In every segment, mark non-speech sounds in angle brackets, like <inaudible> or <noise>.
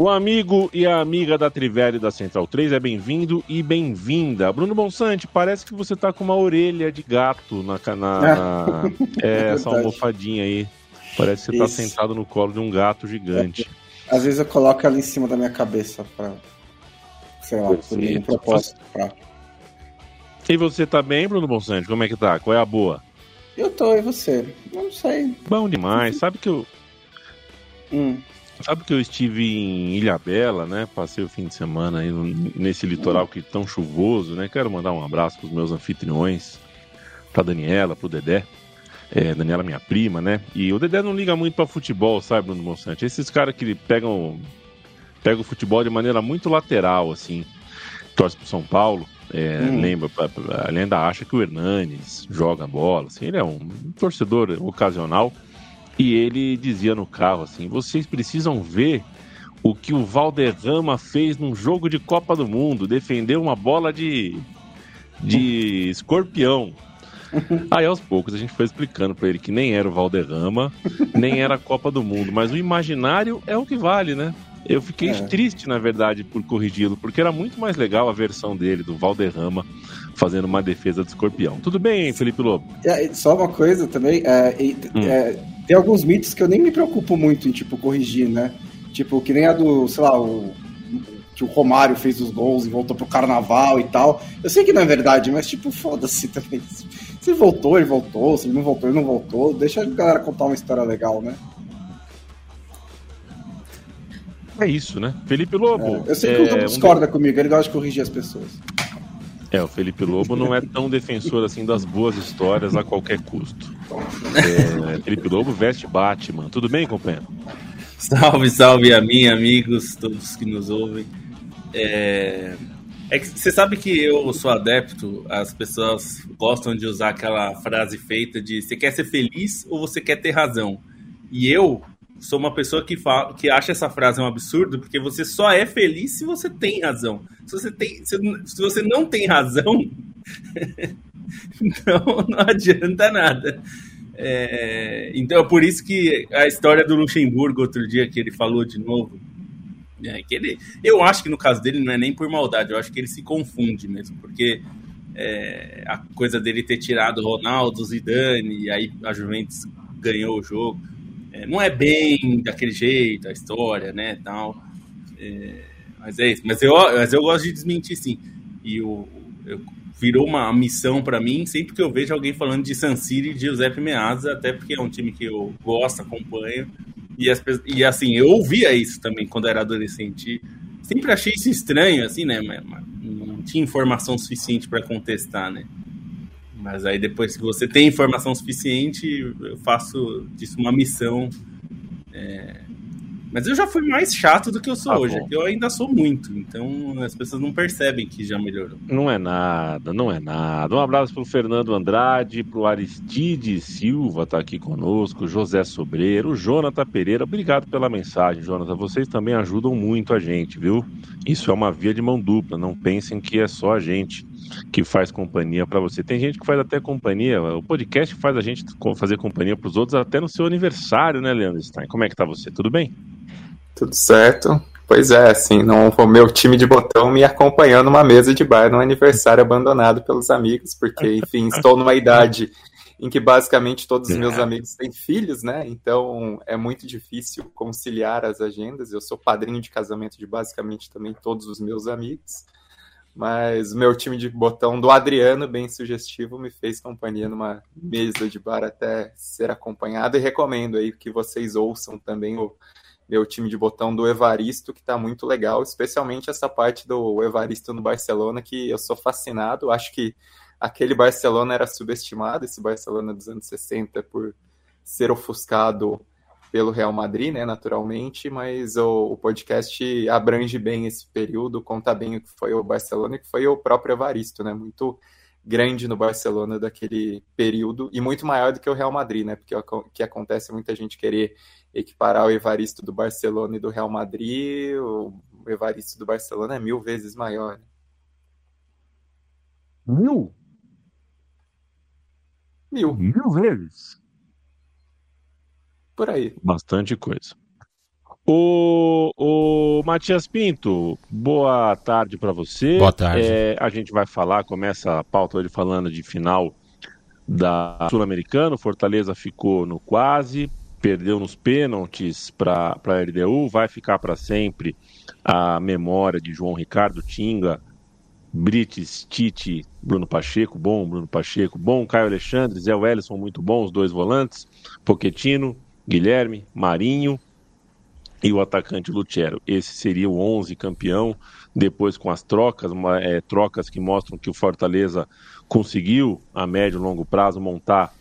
O amigo e a amiga da Trivela e da Central 3 é bem-vindo e bem-vinda. Bruno Bonsante, parece que você tá com uma orelha de gato na. na, na é, <laughs> essa almofadinha aí. Parece que você tá Isso. tá sentado no colo de um gato gigante. Às vezes eu coloco ela em cima da minha cabeça pra. Sei lá, por um propósito. Pra... E você tá bem, Bruno Bonsante? Como é que tá? Qual é a boa? Eu tô, e você? Não sei. Bom demais. Sabe que eu. Hum. Sabe que eu estive em Ilha Bela, né? Passei o fim de semana aí nesse litoral que tão chuvoso, né? Quero mandar um abraço para os meus anfitriões, para Daniela, para o Dedé. É, Daniela, minha prima, né? E o Dedé não liga muito para futebol, sabe, Bruno Monsanto? Esses caras que pegam, pegam o futebol de maneira muito lateral, assim. Torce pro São Paulo, é, hum. lembra, ele ainda acha que o Hernanes joga bola, assim. Ele é um torcedor ocasional. E ele dizia no carro assim: vocês precisam ver o que o Valderrama fez num jogo de Copa do Mundo, defendeu uma bola de, de escorpião. <laughs> Aí aos poucos a gente foi explicando para ele que nem era o Valderrama, nem era a Copa do Mundo, mas o imaginário é o que vale, né? Eu fiquei é. triste, na verdade, por corrigi-lo, porque era muito mais legal a versão dele, do Valderrama, fazendo uma defesa do escorpião. Tudo bem, Felipe Lobo? É, só uma coisa também, é, hum. É, tem alguns mitos que eu nem me preocupo muito em, tipo, corrigir, né? Tipo, que nem a do, sei lá, o, que o Romário fez os gols e voltou pro carnaval e tal. Eu sei que não é verdade, mas, tipo, foda-se também. <laughs> Se voltou, ele voltou. Se ele não voltou, ele não voltou. Deixa a galera contar uma história legal, né? É isso, né? Felipe Lobo. É, eu sei que o Lobo é, discorda um... comigo, ele gosta de corrigir as pessoas. É, o Felipe Lobo não é tão defensor assim das boas histórias a qualquer custo. É, Felipe Lobo veste Batman. Tudo bem, companheiro? Salve, salve a mim, amigos, todos que nos ouvem. É, é que você sabe que eu sou adepto, as pessoas gostam de usar aquela frase feita de você quer ser feliz ou você quer ter razão. E eu sou uma pessoa que, fala, que acha essa frase um absurdo, porque você só é feliz se você tem razão. Se você, tem, se, se você não tem razão, <laughs> então não adianta nada. É, então é por isso que a história do Luxemburgo, outro dia que ele falou de novo, é, que ele, eu acho que no caso dele não é nem por maldade, eu acho que ele se confunde mesmo, porque é, a coisa dele ter tirado Ronaldo, Zidane, e aí a Juventus ganhou o jogo é, não é bem daquele jeito a história, né, tal. É, mas é isso. Mas eu, mas eu gosto de desmentir, sim. E o, eu, virou uma missão para mim sempre que eu vejo alguém falando de San Siro e de Giuseppe Meazza, até porque é um time que eu gosto, acompanho. E, as, e assim, eu ouvia isso também quando era adolescente. Sempre achei isso estranho, assim, né? Mas, mas não tinha informação suficiente para contestar, né? Mas aí depois que você tem informação suficiente, eu faço disso uma missão. É... Mas eu já fui mais chato do que eu sou ah, hoje. Eu ainda sou muito, então as pessoas não percebem que já melhorou. Não é nada, não é nada. Um abraço para o Fernando Andrade, para o Aristide Silva, tá aqui conosco, José Sobreiro, Jonathan Pereira. Obrigado pela mensagem, Jonathan. Vocês também ajudam muito a gente, viu? Isso é uma via de mão dupla. Não pensem que é só a gente que faz companhia para você. Tem gente que faz até companhia, o podcast faz a gente fazer companhia para os outros até no seu aniversário, né, Leandro Stein? Como é que tá você? Tudo bem? Tudo certo. Pois é, assim, não, o meu time de botão me acompanhando numa mesa de bar num aniversário abandonado pelos amigos, porque, enfim, estou numa idade em que basicamente todos os meus é. amigos têm filhos, né? Então é muito difícil conciliar as agendas. Eu sou padrinho de casamento de basicamente também todos os meus amigos. Mas meu time de botão do Adriano, bem sugestivo, me fez companhia numa mesa de bar até ser acompanhado e recomendo aí que vocês ouçam também o meu time de botão do Evaristo, que está muito legal, especialmente essa parte do Evaristo no Barcelona, que eu sou fascinado. Acho que aquele Barcelona era subestimado, esse Barcelona dos anos 60, por ser ofuscado pelo Real Madrid, né, naturalmente, mas o, o, podcast abrange bem esse período, conta bem o que foi o Barcelona e que foi o próprio Evaristo, né, muito grande no Barcelona daquele período e muito maior do que o Real Madrid, né, porque o que acontece é muita gente querer equiparar o Evaristo do Barcelona e do Real Madrid, o Evaristo do Barcelona é mil vezes maior. Né? Mil? Mil. Mil vezes? Por aí. Bastante coisa. O, o Matias Pinto, boa tarde para você. Boa tarde. É, a gente vai falar, começa a pauta ele falando de final da Sul-Americana. Fortaleza ficou no quase, perdeu nos pênaltis para a LDU, vai ficar para sempre a memória de João Ricardo Tinga, Brites, Tite, Bruno Pacheco, bom, Bruno Pacheco, bom, Caio Alexandre, Zé Wellison, muito bom, os dois volantes, Poquetino, Guilherme, Marinho e o atacante Lutero. Esse seria o 11 campeão, depois com as trocas, é, trocas que mostram que o Fortaleza conseguiu, a médio e longo prazo, montar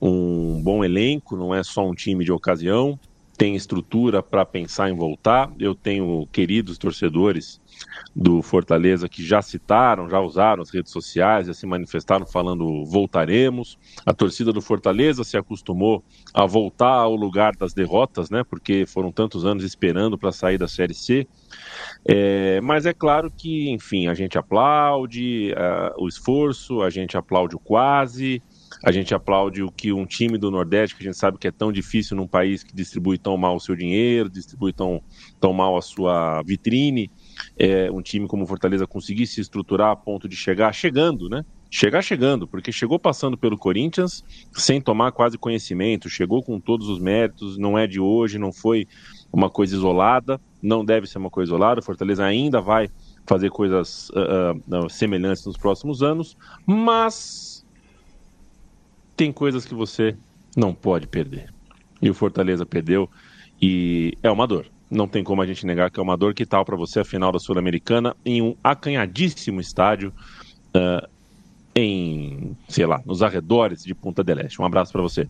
um bom elenco, não é só um time de ocasião, tem estrutura para pensar em voltar. Eu tenho queridos torcedores do Fortaleza que já citaram, já usaram as redes sociais, já se manifestaram falando voltaremos. A torcida do Fortaleza se acostumou a voltar ao lugar das derrotas, né? Porque foram tantos anos esperando para sair da Série C. É, mas é claro que, enfim, a gente aplaude uh, o esforço, a gente aplaude o quase. A gente aplaude o que um time do Nordeste, que a gente sabe que é tão difícil num país que distribui tão mal o seu dinheiro, distribui tão, tão mal a sua vitrine, é, um time como o Fortaleza conseguir se estruturar a ponto de chegar chegando, né? Chegar chegando, porque chegou passando pelo Corinthians sem tomar quase conhecimento, chegou com todos os méritos, não é de hoje, não foi uma coisa isolada, não deve ser uma coisa isolada. O Fortaleza ainda vai fazer coisas uh, uh, semelhantes nos próximos anos, mas tem coisas que você não pode perder. E o Fortaleza perdeu e é uma dor. Não tem como a gente negar que é uma dor. Que tal para você a final da Sul-Americana em um acanhadíssimo estádio uh, em, sei lá, nos arredores de Punta del Este. Um abraço para você.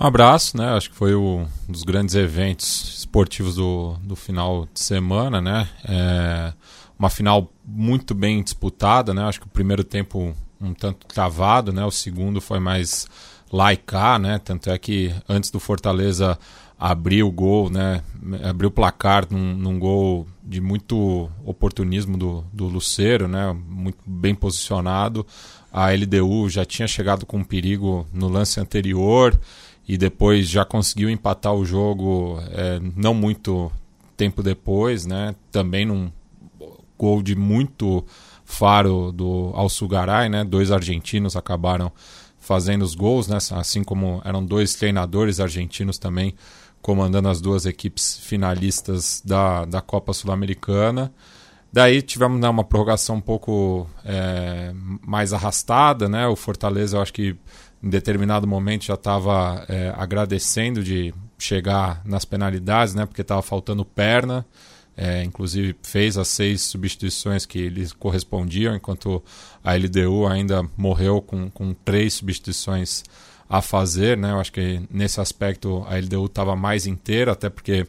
Um abraço, né? Acho que foi um dos grandes eventos esportivos do, do final de semana, né? É uma final muito bem disputada, né? Acho que o primeiro tempo um tanto travado, né? O segundo foi mais laicar, né? Tanto é que antes do Fortaleza abrir o gol, né? Abrir o placar num, num gol de muito oportunismo do, do Luceiro, né? Muito bem posicionado. A LDU já tinha chegado com perigo no lance anterior e depois já conseguiu empatar o jogo é, não muito tempo depois, né? Também num gol de muito faro do Alçugaray, né? Dois argentinos acabaram fazendo os gols, né? Assim como eram dois treinadores argentinos também comandando as duas equipes finalistas da, da Copa Sul-Americana. Daí tivemos né, uma prorrogação um pouco é, mais arrastada, né? O Fortaleza, eu acho que em determinado momento já estava é, agradecendo de chegar nas penalidades, né? Porque estava faltando perna. É, inclusive fez as seis substituições que lhes correspondiam, enquanto a LDU ainda morreu com, com três substituições a fazer. Né? Eu acho que nesse aspecto a LDU estava mais inteira, até porque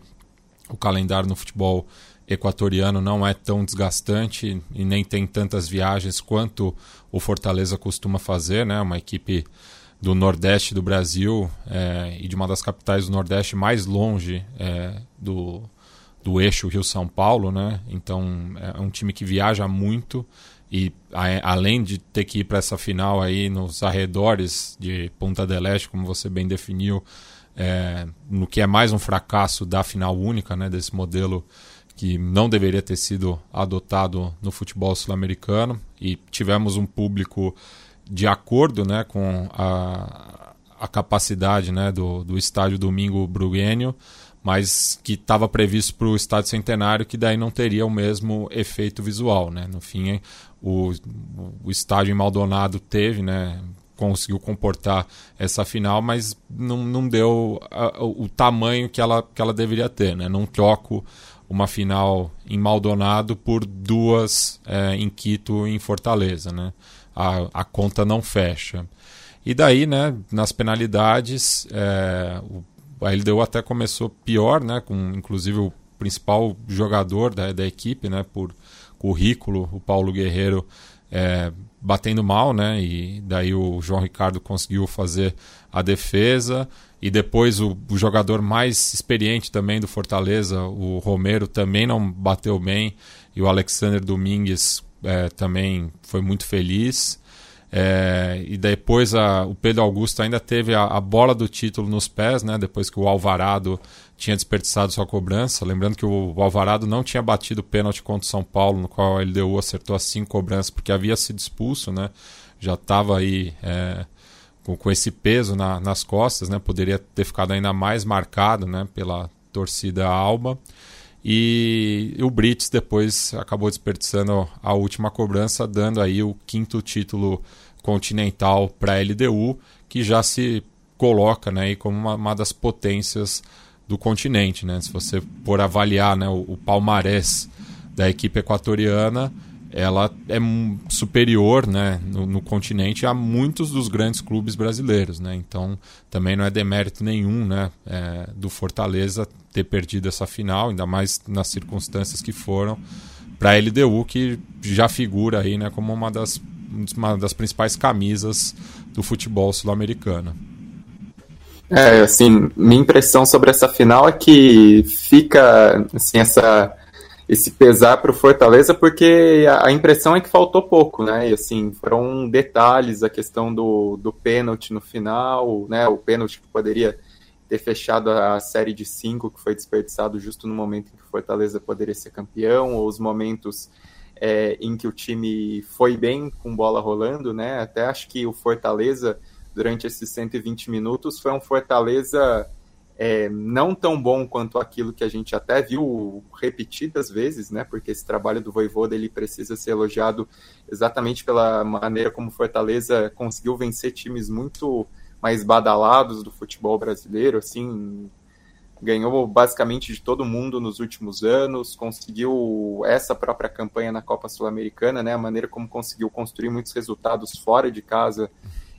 o calendário no futebol equatoriano não é tão desgastante e nem tem tantas viagens quanto o Fortaleza costuma fazer, né? Uma equipe do Nordeste do Brasil é, e de uma das capitais do Nordeste mais longe é, do, do eixo Rio-São Paulo, né? Então é um time que viaja muito e a, além de ter que ir para essa final aí nos arredores de Ponta del Este, como você bem definiu, é, no que é mais um fracasso da final única, né? Desse modelo que não deveria ter sido adotado no futebol sul-americano e tivemos um público de acordo, né? Com a, a capacidade, né? Do, do estádio Domingo Bruguênio mas que estava previsto para o Estádio Centenário, que daí não teria o mesmo efeito visual. Né? No fim, o, o estádio em Maldonado teve, né, conseguiu comportar essa final, mas não, não deu a, o tamanho que ela, que ela deveria ter. Né? Não troco uma final em Maldonado por duas é, em Quito e em Fortaleza. Né? A, a conta não fecha. E daí, né, nas penalidades, é, o, a LDU até começou pior, né, com inclusive o principal jogador da, da equipe, né, por currículo, o Paulo Guerreiro, é, batendo mal, né? E daí o João Ricardo conseguiu fazer a defesa. E depois o, o, jogador mais experiente também do Fortaleza, o Romero, também não bateu bem. E o Alexander Domingues é, também foi muito feliz. É, e depois a, o Pedro Augusto ainda teve a, a, bola do título nos pés, né? Depois que o Alvarado tinha desperdiçado sua cobrança. Lembrando que o, o Alvarado não tinha batido o pênalti contra o São Paulo, no qual a LDU acertou as cinco cobranças, porque havia sido expulso, né? Já estava aí é, com, com, esse peso na, nas costas, né? Poderia ter ficado ainda mais marcado, né? Pela torcida Alba. E o Brits depois acabou desperdiçando a última cobrança, dando aí o quinto título continental para a LDU, que já se coloca né, como uma, uma, das potências do continente. Né? Se você for avaliar né, o, o palmarés da equipe equatoriana, ela é superior né, no, no, continente a muitos dos grandes clubes brasileiros. Né? Então, também não é demérito nenhum né, é, do Fortaleza ter perdido essa final, ainda mais nas circunstâncias que foram, para a LDU, que já figura aí né, como uma das uma das principais camisas do futebol sul-americano. É, assim, minha impressão sobre essa final é que fica, assim, essa, esse pesar para o Fortaleza, porque a, a, impressão é que faltou pouco, né? E, assim, foram detalhes, a questão do, do pênalti no final, né? O pênalti que poderia ter fechado a série de cinco, que foi desperdiçado justo no momento em que o Fortaleza poderia ser campeão, ou os momentos é, em que o time foi bem com bola rolando, né? Até acho que o Fortaleza, durante esses 120 minutos, foi um Fortaleza é, não tão bom quanto aquilo que a gente até viu repetidas vezes, né? Porque esse trabalho do Voivoda ele precisa ser elogiado exatamente pela maneira como Fortaleza conseguiu vencer times muito mais badalados do futebol brasileiro, assim, ganhou basicamente de todo mundo nos últimos anos, conseguiu essa própria campanha na Copa Sul-Americana, né, a maneira como conseguiu construir muitos resultados fora de casa,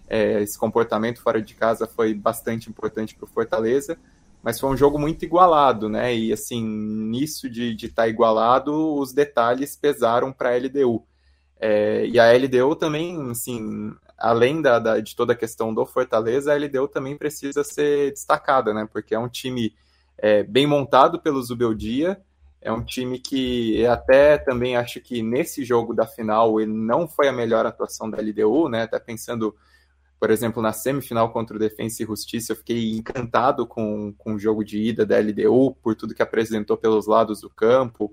é, esse comportamento fora de casa foi bastante importante para o Fortaleza, mas foi um jogo muito igualado, né, e assim, nisso de estar tá igualado, os detalhes pesaram para a LDU. É, e a LDU também, assim, além da, da, de toda a questão do Fortaleza, a LDU também precisa ser destacada, né? Porque é um time é, bem montado pelo Zubeldia. É um time que até também acho que nesse jogo da final ele não foi a melhor atuação da LDU, né? Até pensando, por exemplo, na semifinal contra o Defensa e Justiça, eu fiquei encantado com, com o jogo de ida da LDU, por tudo que apresentou pelos lados do campo,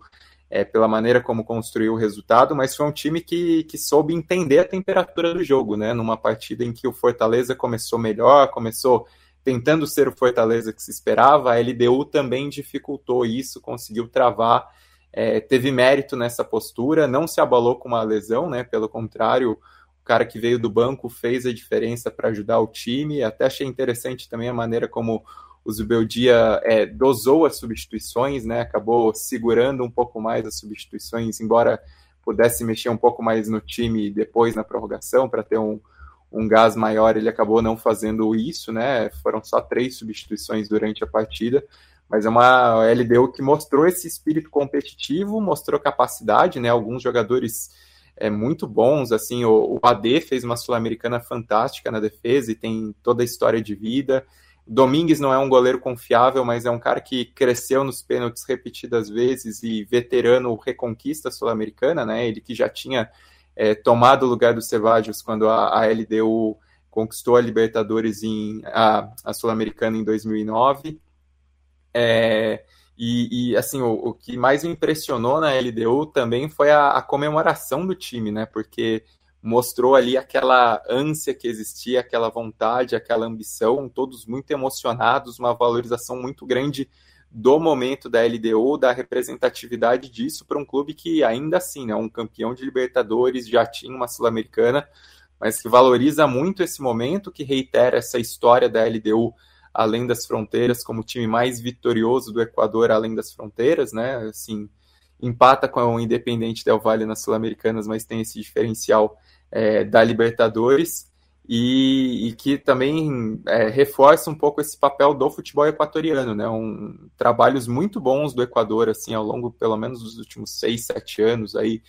é, pela maneira como construiu o resultado, mas foi um time que, que soube entender a temperatura do jogo, né? Numa partida em que o Fortaleza começou melhor, começou tentando ser o Fortaleza que se esperava, a LDU também dificultou isso, conseguiu travar, é, teve mérito nessa postura, não se abalou com uma lesão, né? Pelo contrário, o cara que veio do banco fez a diferença para ajudar o time. Até achei interessante também a maneira como o Zubeldia é, dosou as substituições, né? Acabou segurando um pouco mais as substituições, embora pudesse mexer um pouco mais no time depois na prorrogação para ter um, um gás maior, ele acabou não fazendo isso, né? Foram só três substituições durante a partida, mas é uma LDU que mostrou esse espírito competitivo, mostrou capacidade, né? Alguns jogadores é, muito bons, assim, o, o AD fez uma sul-americana fantástica na defesa e tem toda a história de vida. Domingues não é um goleiro confiável, mas é um cara que cresceu nos pênaltis repetidas vezes e veterano reconquista sul-americana, né? Ele que já tinha é, tomado o lugar do Cevallos quando a, a, LDU conquistou a Libertadores em a, a Sul-Americana em 2009. É, e, e, assim, o, o, que mais me impressionou na LDU também foi a, a, comemoração do time, né? Porque mostrou ali aquela ânsia que existia, aquela vontade, aquela ambição, todos muito emocionados, uma valorização muito grande do momento da LDU, da representatividade disso para um clube que ainda assim é um campeão de Libertadores, já tinha uma Sul-Americana, mas que valoriza muito esse momento, que reitera essa história da LDU além das fronteiras, como o time mais vitorioso do Equador além das fronteiras, né? Assim, empata com o Independente Del Valle nas Sul-Americanas, mas tem esse diferencial é, da Libertadores e, e que também é, reforça um pouco esse papel do futebol equatoriano, né? Um, trabalhos muito bons do Equador, assim, ao longo pelo menos dos últimos seis, sete anos aí,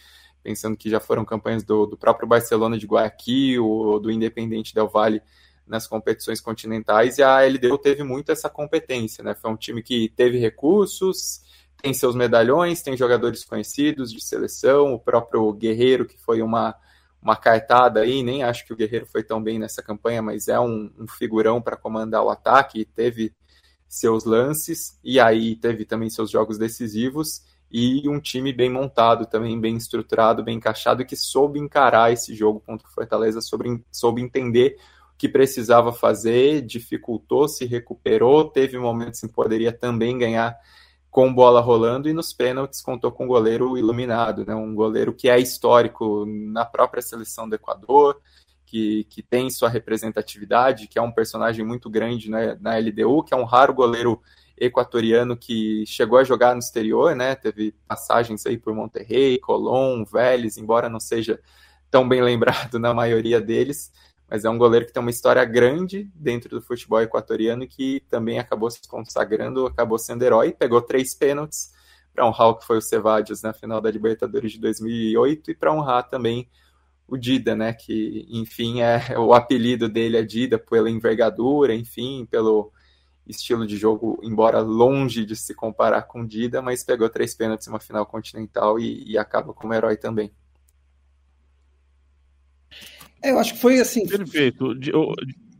pensando que já foram campanhas do, do próprio Barcelona de Guayaquil, do Independente Del Valle nas competições continentais, e a LDU teve muito essa competência, né? Foi um time que teve recursos, tem seus medalhões, tem jogadores conhecidos de seleção, o próprio Guerreiro, que foi uma uma cartada aí, nem acho que o Guerreiro foi tão bem nessa campanha, mas é um, um figurão para comandar o ataque, teve seus lances, e aí teve também seus jogos decisivos, e um time bem montado também, bem estruturado, bem encaixado, que soube encarar esse jogo contra o Fortaleza, soube, soube entender o que precisava fazer, dificultou, se recuperou, teve momentos em que poderia também ganhar com bola rolando e nos pênaltis contou com um goleiro iluminado, né? um goleiro que é histórico na própria seleção do Equador, que, que tem sua representatividade, que é um personagem muito grande né, na LDU, que é um raro goleiro equatoriano que chegou a jogar no exterior, né? Teve passagens aí por Monterrey, Colón, Vélez, embora não seja tão bem lembrado <laughs> na maioria deles, mas é um goleiro que tem uma história grande dentro do futebol equatoriano e que também acabou se consagrando, acabou sendo herói, pegou três pênaltis para honrar o que foi o Cevadios na final da Libertadores de 2008 e para honrar também o Dida, né, que enfim é <laughs> o apelido dele é Dida pela envergadura, enfim, pelo estilo de jogo, embora longe de se comparar com Dida, mas pegou três pênaltis em uma final continental e, e acaba como herói também. É, eu acho que foi assim. Perfeito.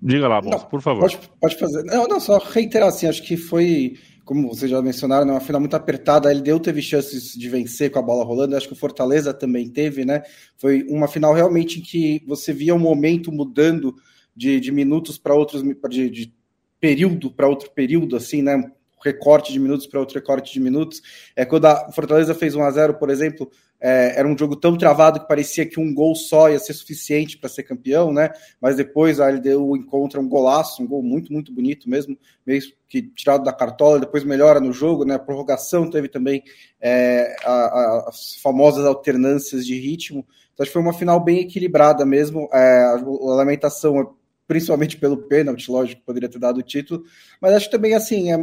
Diga lá, Bons, por favor. Pode, pode fazer. Não, não, só reiterar assim, acho que foi, como vocês já mencionaram, uma final muito apertada. A LDU teve chances de vencer com a bola rolando, acho que o Fortaleza também teve, né? Foi uma final realmente em que você via um momento mudando de, de minutos para outros, de, de período para outro período, assim, né? Recorte de minutos para outro recorte de minutos. É, quando a Fortaleza fez 1 a 0 por exemplo, é, era um jogo tão travado que parecia que um gol só ia ser suficiente para ser campeão, né? Mas depois a LDU encontra um golaço, um gol muito, muito bonito mesmo, meio que tirado da cartola, depois melhora no jogo, né? A prorrogação teve também é, a, a, as famosas alternâncias de ritmo. Então acho que foi uma final bem equilibrada mesmo. É, a, lamentação principalmente pelo pênalti, lógico, poderia ter dado o título, mas acho que também assim, é,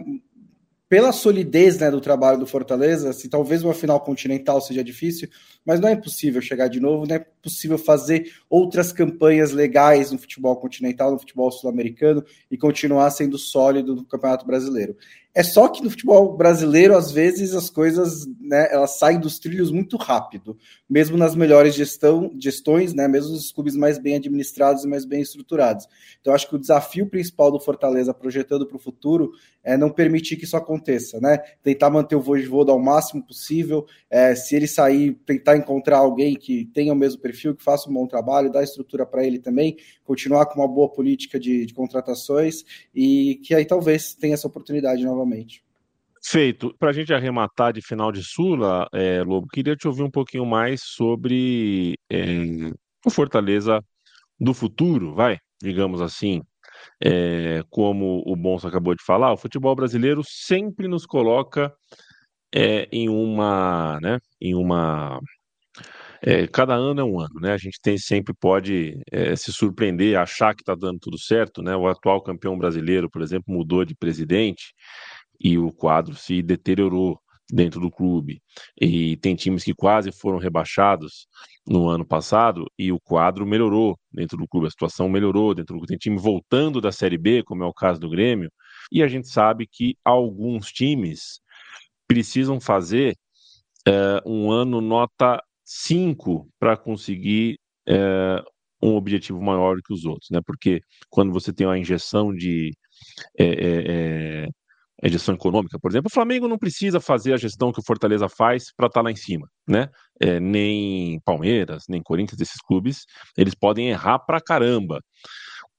pela solidez né, do trabalho do Fortaleza, assim, talvez uma final continental seja difícil, mas não é impossível chegar de novo, não é possível fazer outras campanhas legais no futebol continental, no futebol sul-americano e continuar sendo sólido no Campeonato Brasileiro. É só que no futebol brasileiro, às vezes, as coisas né, elas saem dos trilhos muito rápido, mesmo nas melhores gestão, gestões, né, mesmo os clubes mais bem administrados e mais bem estruturados. Então, acho que o desafio principal do Fortaleza, projetando para o futuro, é não permitir que isso aconteça, né? Tentar manter o Voivoda ao máximo possível, é, se ele sair, tentar encontrar alguém que tenha o mesmo perfil, que faça um bom trabalho, dar estrutura para ele também, continuar com uma boa política de, de contratações e que aí talvez tenha essa oportunidade novamente novamente. Feito. Para a gente arrematar de final de Sula, é, Lobo, queria te ouvir um pouquinho mais sobre é, o Fortaleza do futuro, vai, digamos assim. É, como o Bonso acabou de falar, o futebol brasileiro sempre nos coloca é, em uma, né, em uma é, cada ano é um ano, né? A gente tem sempre pode é, se surpreender, achar que está dando tudo certo, né? O atual campeão brasileiro, por exemplo, mudou de presidente e o quadro se deteriorou dentro do clube. E tem times que quase foram rebaixados no ano passado e o quadro melhorou dentro do clube, a situação melhorou dentro do clube. Tem time voltando da Série B, como é o caso do Grêmio, e a gente sabe que alguns times precisam fazer é, um ano nota 5 para conseguir é, um objetivo maior que os outros, né? Porque quando você tem uma injeção de é, é, gestão econômica, por exemplo, o Flamengo não precisa fazer a gestão que o Fortaleza faz para estar tá lá em cima, né? nem Palmeiras, nem Corinthians, esses clubes, eles podem errar para caramba.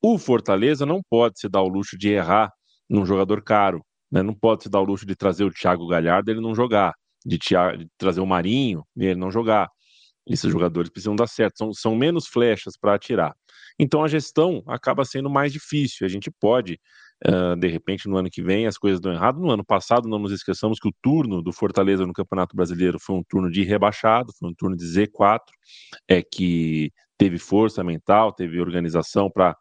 O Fortaleza não pode se dar o luxo de errar num jogador caro, né? Não pode se dar o luxo de trazer o Thiago Galhardo e ele não jogar, de, de trazer o Marinho e ele não jogar esses jogadores precisam dar certo, são, são menos flechas para atirar. Então a gestão acaba sendo mais difícil. A gente pode, uh, de repente, no ano que vem as coisas dão errado. No ano passado, não nos esqueçamos que o turno do Fortaleza no Campeonato Brasileiro foi um turno de rebaixado, foi um turno de Z4, é que teve força mental, teve organização para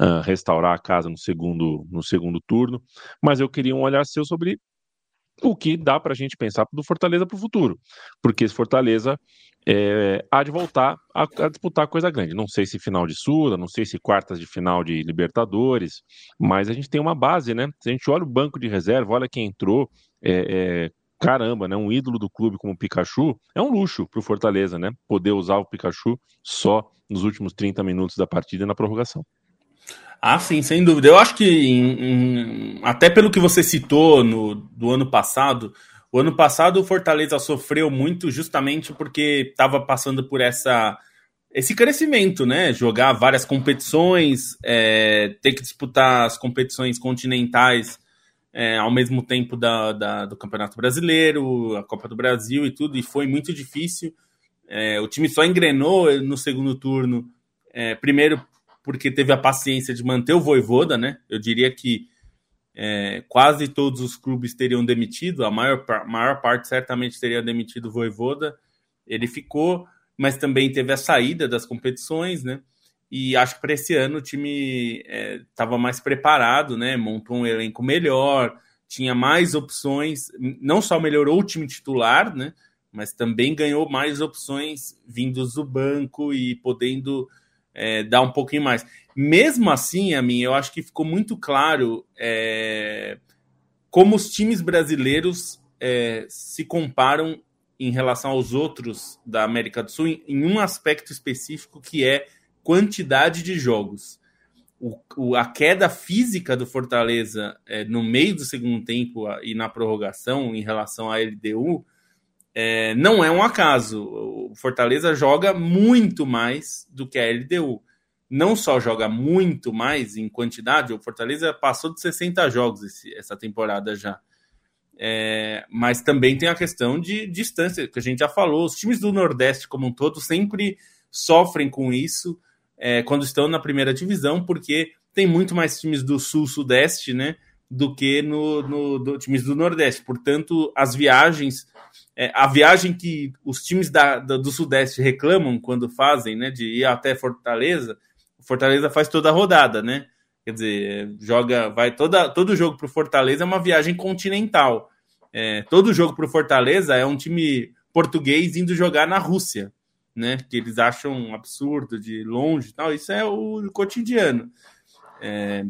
uh, restaurar a casa no segundo, no segundo turno. Mas eu queria um olhar seu sobre o que dá para a gente pensar do Fortaleza para o futuro, porque esse Fortaleza é, há de voltar a, a, disputar coisa grande. Não sei se final de Sula, não sei se quartas de final de Libertadores, mas a gente tem uma base, né? Se a gente olha o banco de reserva, olha quem entrou, é, é, caramba, né? Um ídolo do clube como o Pikachu é um luxo para o Fortaleza, né? Poder usar o Pikachu só nos últimos 30 minutos da partida e na prorrogação. Ah, sim, sem dúvida. Eu acho que, em, em, até pelo que você citou no, do ano passado, o ano passado o Fortaleza sofreu muito justamente porque estava passando por essa esse crescimento, né? Jogar várias competições, é, ter que disputar as competições continentais é, ao mesmo tempo da, da, do Campeonato Brasileiro, a Copa do Brasil e tudo, e foi muito difícil. É, o time só engrenou no segundo turno, é, primeiro porque teve a paciência de manter o Voivoda, né? Eu diria que é, quase todos os clubes teriam demitido, a maior, maior parte certamente teria demitido o Voivoda. Ele ficou, mas também teve a saída das competições, né? E acho que para esse ano o time estava é, mais preparado, né? Montou um elenco melhor, tinha mais opções, não só melhorou o time titular, né? Mas também ganhou mais opções vindos do banco e podendo é, dar um pouquinho mais. Mesmo assim, a mim, eu acho que ficou muito claro é, como os times brasileiros é, se comparam em relação aos outros da América do Sul em, em um aspecto específico que é quantidade de jogos. O, o, a queda física do Fortaleza é, no meio do segundo tempo e na prorrogação em relação à LDU é, não é um acaso. O Fortaleza joga muito mais do que a LDU. Não só joga muito mais em quantidade, o Fortaleza passou de 60 jogos esse, essa temporada já. É, mas também tem a questão de distância, que a gente já falou. Os times do Nordeste, como um todo, sempre sofrem com isso é, quando estão na primeira divisão, porque tem muito mais times do Sul-Sudeste, né? Do que no, no do, times do Nordeste. Portanto, as viagens é, a viagem que os times da, da, do Sudeste reclamam quando fazem, né, de ir até Fortaleza, Fortaleza faz toda a rodada, né? Quer dizer, joga, vai toda, todo jogo para o Fortaleza é uma viagem continental. É, todo jogo para o Fortaleza é um time português indo jogar na Rússia, né? Que eles acham absurdo de longe, tal. Isso é o cotidiano. É,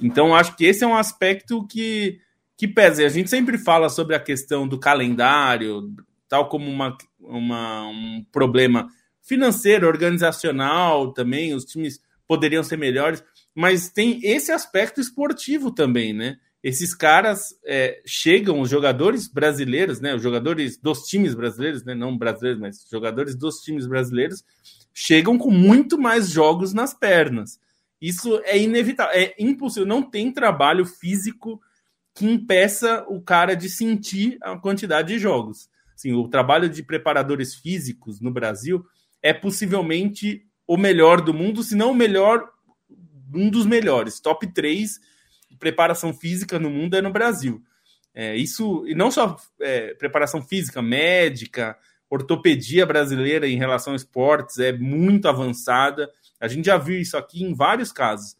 então acho que esse é um aspecto que que pese. A gente sempre fala sobre a questão do calendário, tal como uma, uma, um problema financeiro, organizacional também, os times poderiam ser melhores, mas tem esse aspecto esportivo também, né? Esses caras é, chegam, os jogadores brasileiros, né? Os jogadores dos times brasileiros, né? Não brasileiros, mas jogadores dos times brasileiros chegam com muito mais jogos nas pernas. Isso é inevitável, é impossível, não tem trabalho físico que impeça o cara de sentir a quantidade de jogos. Assim, o trabalho de preparadores físicos no Brasil é possivelmente o melhor do mundo, se não o melhor, um dos melhores. Top 3 de preparação física no mundo é no Brasil. É, isso, e não só é, preparação física, médica, ortopedia brasileira em relação a esportes é muito avançada. A gente já viu isso aqui em vários casos.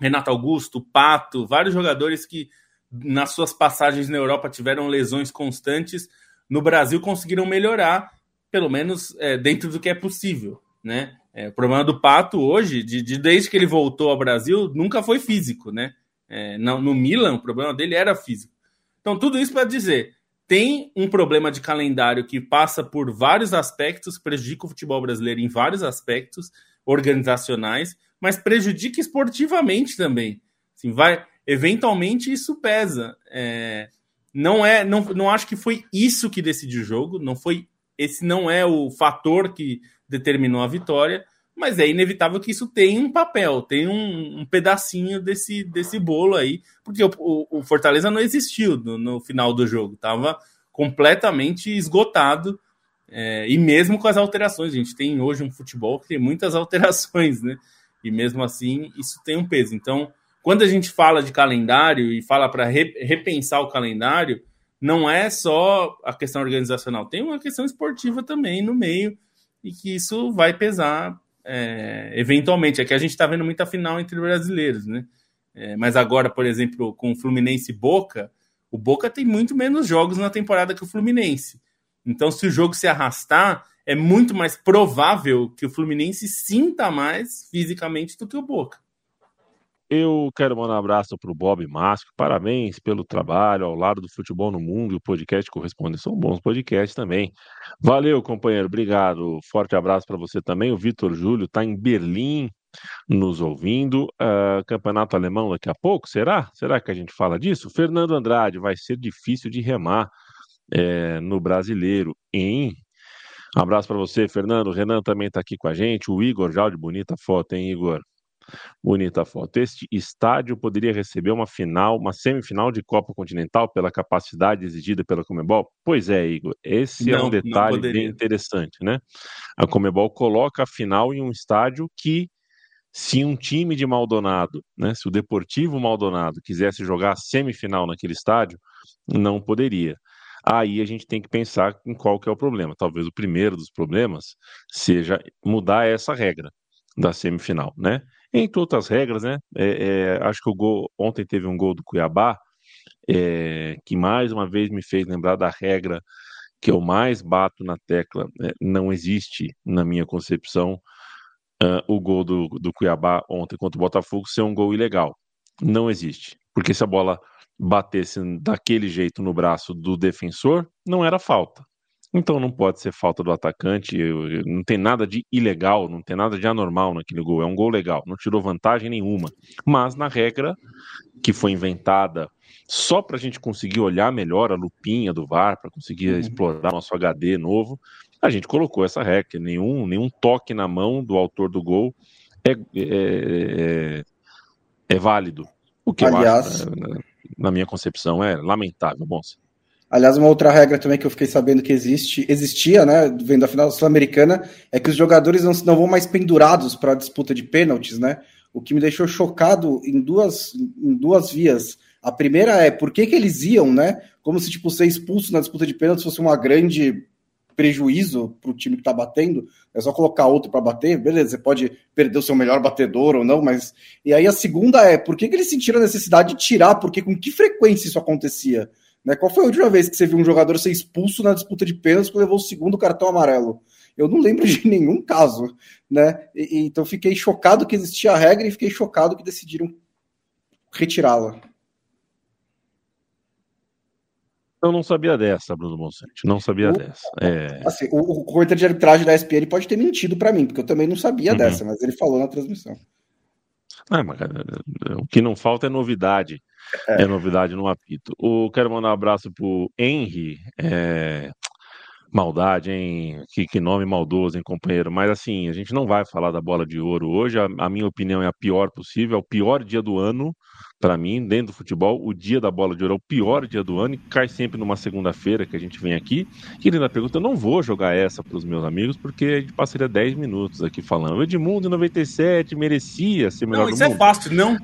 Renato Augusto, Pato, vários jogadores que nas suas passagens na Europa tiveram lesões constantes, no Brasil conseguiram melhorar, pelo menos é, dentro do que é possível, né? É, o problema do Pato hoje, de, de, desde que ele voltou ao Brasil, nunca foi físico, né? É, no, no Milan, o problema dele era físico. Então, tudo isso para dizer, tem um problema de calendário que passa por vários aspectos, prejudica o futebol brasileiro em vários aspectos organizacionais, mas prejudica esportivamente também. Assim, vai, eventualmente isso pesa. É, não é, não, não acho que foi isso que decidiu o jogo, não foi esse não é o fator que determinou a vitória, mas é inevitável que isso tenha um papel, tem um, um pedacinho desse, desse bolo aí, porque o, o, Fortaleza não existiu no, no, final do jogo, estava completamente esgotado. É, e mesmo com as alterações, a gente tem hoje um futebol que tem muitas <laughs> alterações, né? E mesmo assim, isso tem um peso. Então, quando a gente fala de calendário e fala para re, repensar o calendário, não é só a questão organizacional, tem uma questão esportiva também no meio, e que isso vai pesar é, eventualmente. É que a gente está vendo muita final entre brasileiros, né? É, mas agora, por exemplo, com o Fluminense e Boca, o Boca tem muito menos jogos na temporada que o Fluminense. Então, se o jogo se arrastar, é muito mais provável que o Fluminense sinta mais fisicamente do que o Boca. Eu quero mandar um abraço para o Bob Masco. Parabéns pelo trabalho ao lado do futebol no mundo e o podcast corresponde. São bons podcasts também. Valeu, companheiro. Obrigado. Forte abraço para você também. O Vitor Júlio está em Berlim nos ouvindo. Uh, campeonato alemão daqui a pouco, será? Será que a gente fala disso? Fernando Andrade, vai ser difícil de remar é, no brasileiro, hein? Um abraço para você, Fernando. O Renan também está aqui com a gente. O Igor já de bonita foto, hein, Igor? Bonita foto. Este estádio poderia receber uma final, uma semifinal de Copa Continental pela capacidade exigida pela Comebol? Pois é, Igor. Esse não, é um detalhe bem interessante, né? A Comebol coloca a final em um estádio que se um time de Maldonado, né, se o Deportivo Maldonado quisesse jogar a semifinal naquele estádio, não poderia. Aí a gente tem que pensar em qual que é o problema. Talvez o primeiro dos problemas seja mudar essa regra da semifinal, né? Entre outras regras, né? É, é, acho que o gol ontem teve um gol do Cuiabá é, que mais uma vez me fez lembrar da regra que eu mais bato na tecla. Né? não existe na minha concepção uh, o gol do, do Cuiabá ontem contra o Botafogo ser um gol ilegal. Não existe, porque se a bola batesse daquele jeito no braço do defensor, não era falta. Então não pode ser falta do atacante, não tem nada de ilegal, não tem nada de anormal naquele gol, é um gol legal, não tirou vantagem nenhuma. Mas na regra que foi inventada só para a gente conseguir olhar melhor a lupinha do VAR, para conseguir uhum. explorar nosso HD novo, a gente colocou essa regra, nenhum, nenhum toque na mão do autor do gol é, é, é, é válido. O que Aliás, acho, na, minha concepção é lamentável, moça. Aliás, uma outra regra também que eu fiquei sabendo que existe, existia, né, vendo a final sul-americana, é que os jogadores não, não vão mais pendurados para a disputa de pênaltis, né? O que me deixou chocado em duas, em duas vias. A primeira é por que, que eles iam, né? Como se tipo ser expulso na disputa de pênaltis fosse uma grande prejuízo para o time que está batendo, é só colocar outro para bater, beleza, você pode perder o seu melhor batedor ou não, mas. E aí a segunda é, por que, que eles sentiram a necessidade de tirar? Porque com que frequência isso acontecia? Né? Qual foi a última vez que você viu um jogador ser expulso na disputa de pênaltis que levou o segundo cartão amarelo? Eu não lembro de nenhum caso, né? E, então fiquei chocado que existia a regra e fiquei chocado que decidiram retirá-la. Eu não sabia dessa, Bruno Monsante. Não sabia o, dessa. É... Assim, o, o de arbitragem da ESPN pode ter mentido para mim, porque eu também não sabia uhum. dessa, mas ele falou na transmissão. Ah, mas, o que não falta é novidade. É, é novidade no apito. O, quero mandar um abraço pro Henry. É, maldade, hein? Que, que, nome maldoso, hein, companheiro? Mas assim, a gente não vai falar da bola de ouro hoje. A, a minha opinião é a pior possível, é o pior dia do ano para mim, dentro do futebol, o dia da bola de ouro é o pior dia do ano e cai sempre numa segunda-feira que a gente vem aqui. E ele ainda pergunta: eu não vou jogar essa para os meus amigos porque a gente passaria 10 minutos aqui falando. O Edmundo em 97 merecia ser melhor não, isso é fácil, não.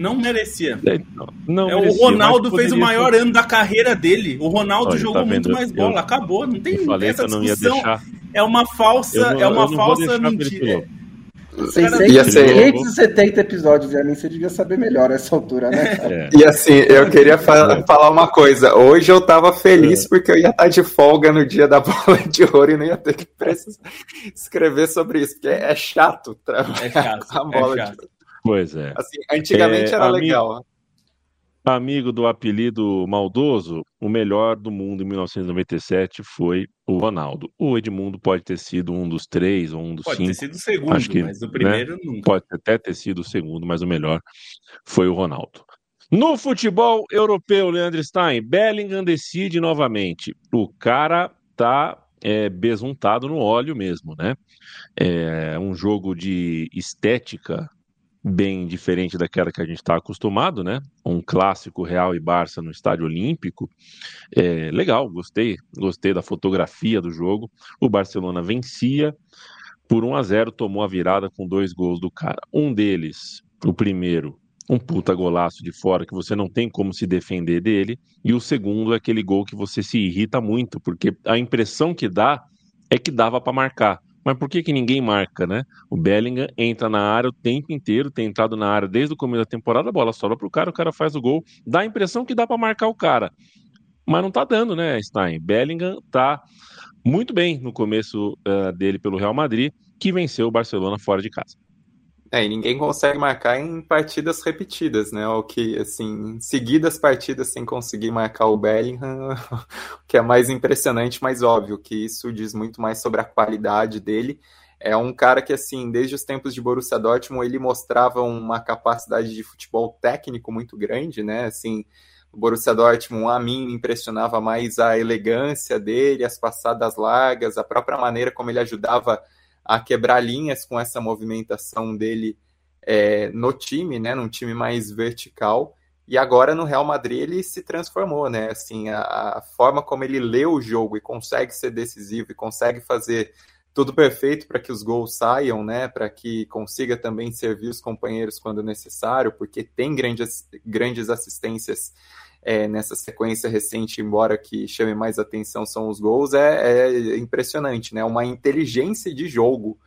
Não merecia. É, não, não é, merecia, o Ronaldo fez o maior ser... ano da carreira dele. O Ronaldo Olha, jogou tá muito mais bola. Eu, Acabou. Não tem essa discussão. Deixar... É uma falsa, não, é uma falsa mentira. 670 episódios, e a mim você devia saber melhor essa altura, né? É. E assim, eu queria fa falar uma coisa. Hoje eu tava feliz é. porque eu ia estar de folga no dia da <laughs> bola de ouro e não ia ter que escrever sobre isso, porque é chato trabalhar é chato, com <laughs> a bola é chato. de ouro. Pois é. Assim, antigamente é, era amigo, legal. Amigo do apelido maldoso, o melhor do mundo em 1997 foi o Ronaldo. O Edmundo pode ter sido um dos três ou um dos pode cinco. Pode ter sido o segundo, Acho que, mas o primeiro né? nunca. Pode até ter sido o segundo, mas o melhor foi o Ronaldo. No futebol europeu, Leandro Stein, Bellingham decide novamente. O cara tá é, besuntado no óleo mesmo, né? É um jogo de estética bem diferente daquela que a gente está acostumado, né? Um clássico Real e Barça no Estádio Olímpico. É, legal, gostei, gostei da fotografia do jogo. O Barcelona vencia por 1 a 0 tomou a virada com dois gols do cara. Um deles, o primeiro, um puta golaço de fora que você não tem como se defender dele, e o segundo é aquele gol que você se irrita muito, porque a impressão que dá é que dava para marcar. Mas por que, que ninguém marca, né? O Bellingham entra na área o tempo inteiro, tem entrado na área desde o começo da temporada, a bola sobra pro cara, o cara faz o gol, dá a impressão que dá para marcar o cara. Mas não tá dando, né, Stein? Bellingham tá muito bem no começo uh, dele pelo Real Madrid, que venceu o Barcelona fora de casa. É, e ninguém consegue marcar em partidas repetidas, né? O que, assim, seguidas partidas sem conseguir marcar o Bellingham, <laughs> o que é mais impressionante, mais óbvio, que isso diz muito mais sobre a qualidade dele. É um cara que, assim, desde os tempos de Borussia Dortmund, ele mostrava uma capacidade de futebol técnico muito grande, né? Assim, o Borussia Dortmund, a mim, impressionava mais a elegância dele, as passadas largas, a própria maneira como ele ajudava a quebrar linhas com essa movimentação dele é, no time, né, num time mais vertical. E agora no Real Madrid ele se transformou, né? Assim, a, a, forma como ele lê o jogo e consegue ser decisivo e consegue fazer tudo perfeito para que os gols saiam, né? Para que consiga também servir os companheiros quando necessário, porque tem grandes, grandes assistências é, nessa sequência recente, embora que chame mais atenção são os gols, é, é impressionante, né? Uma inteligência de jogo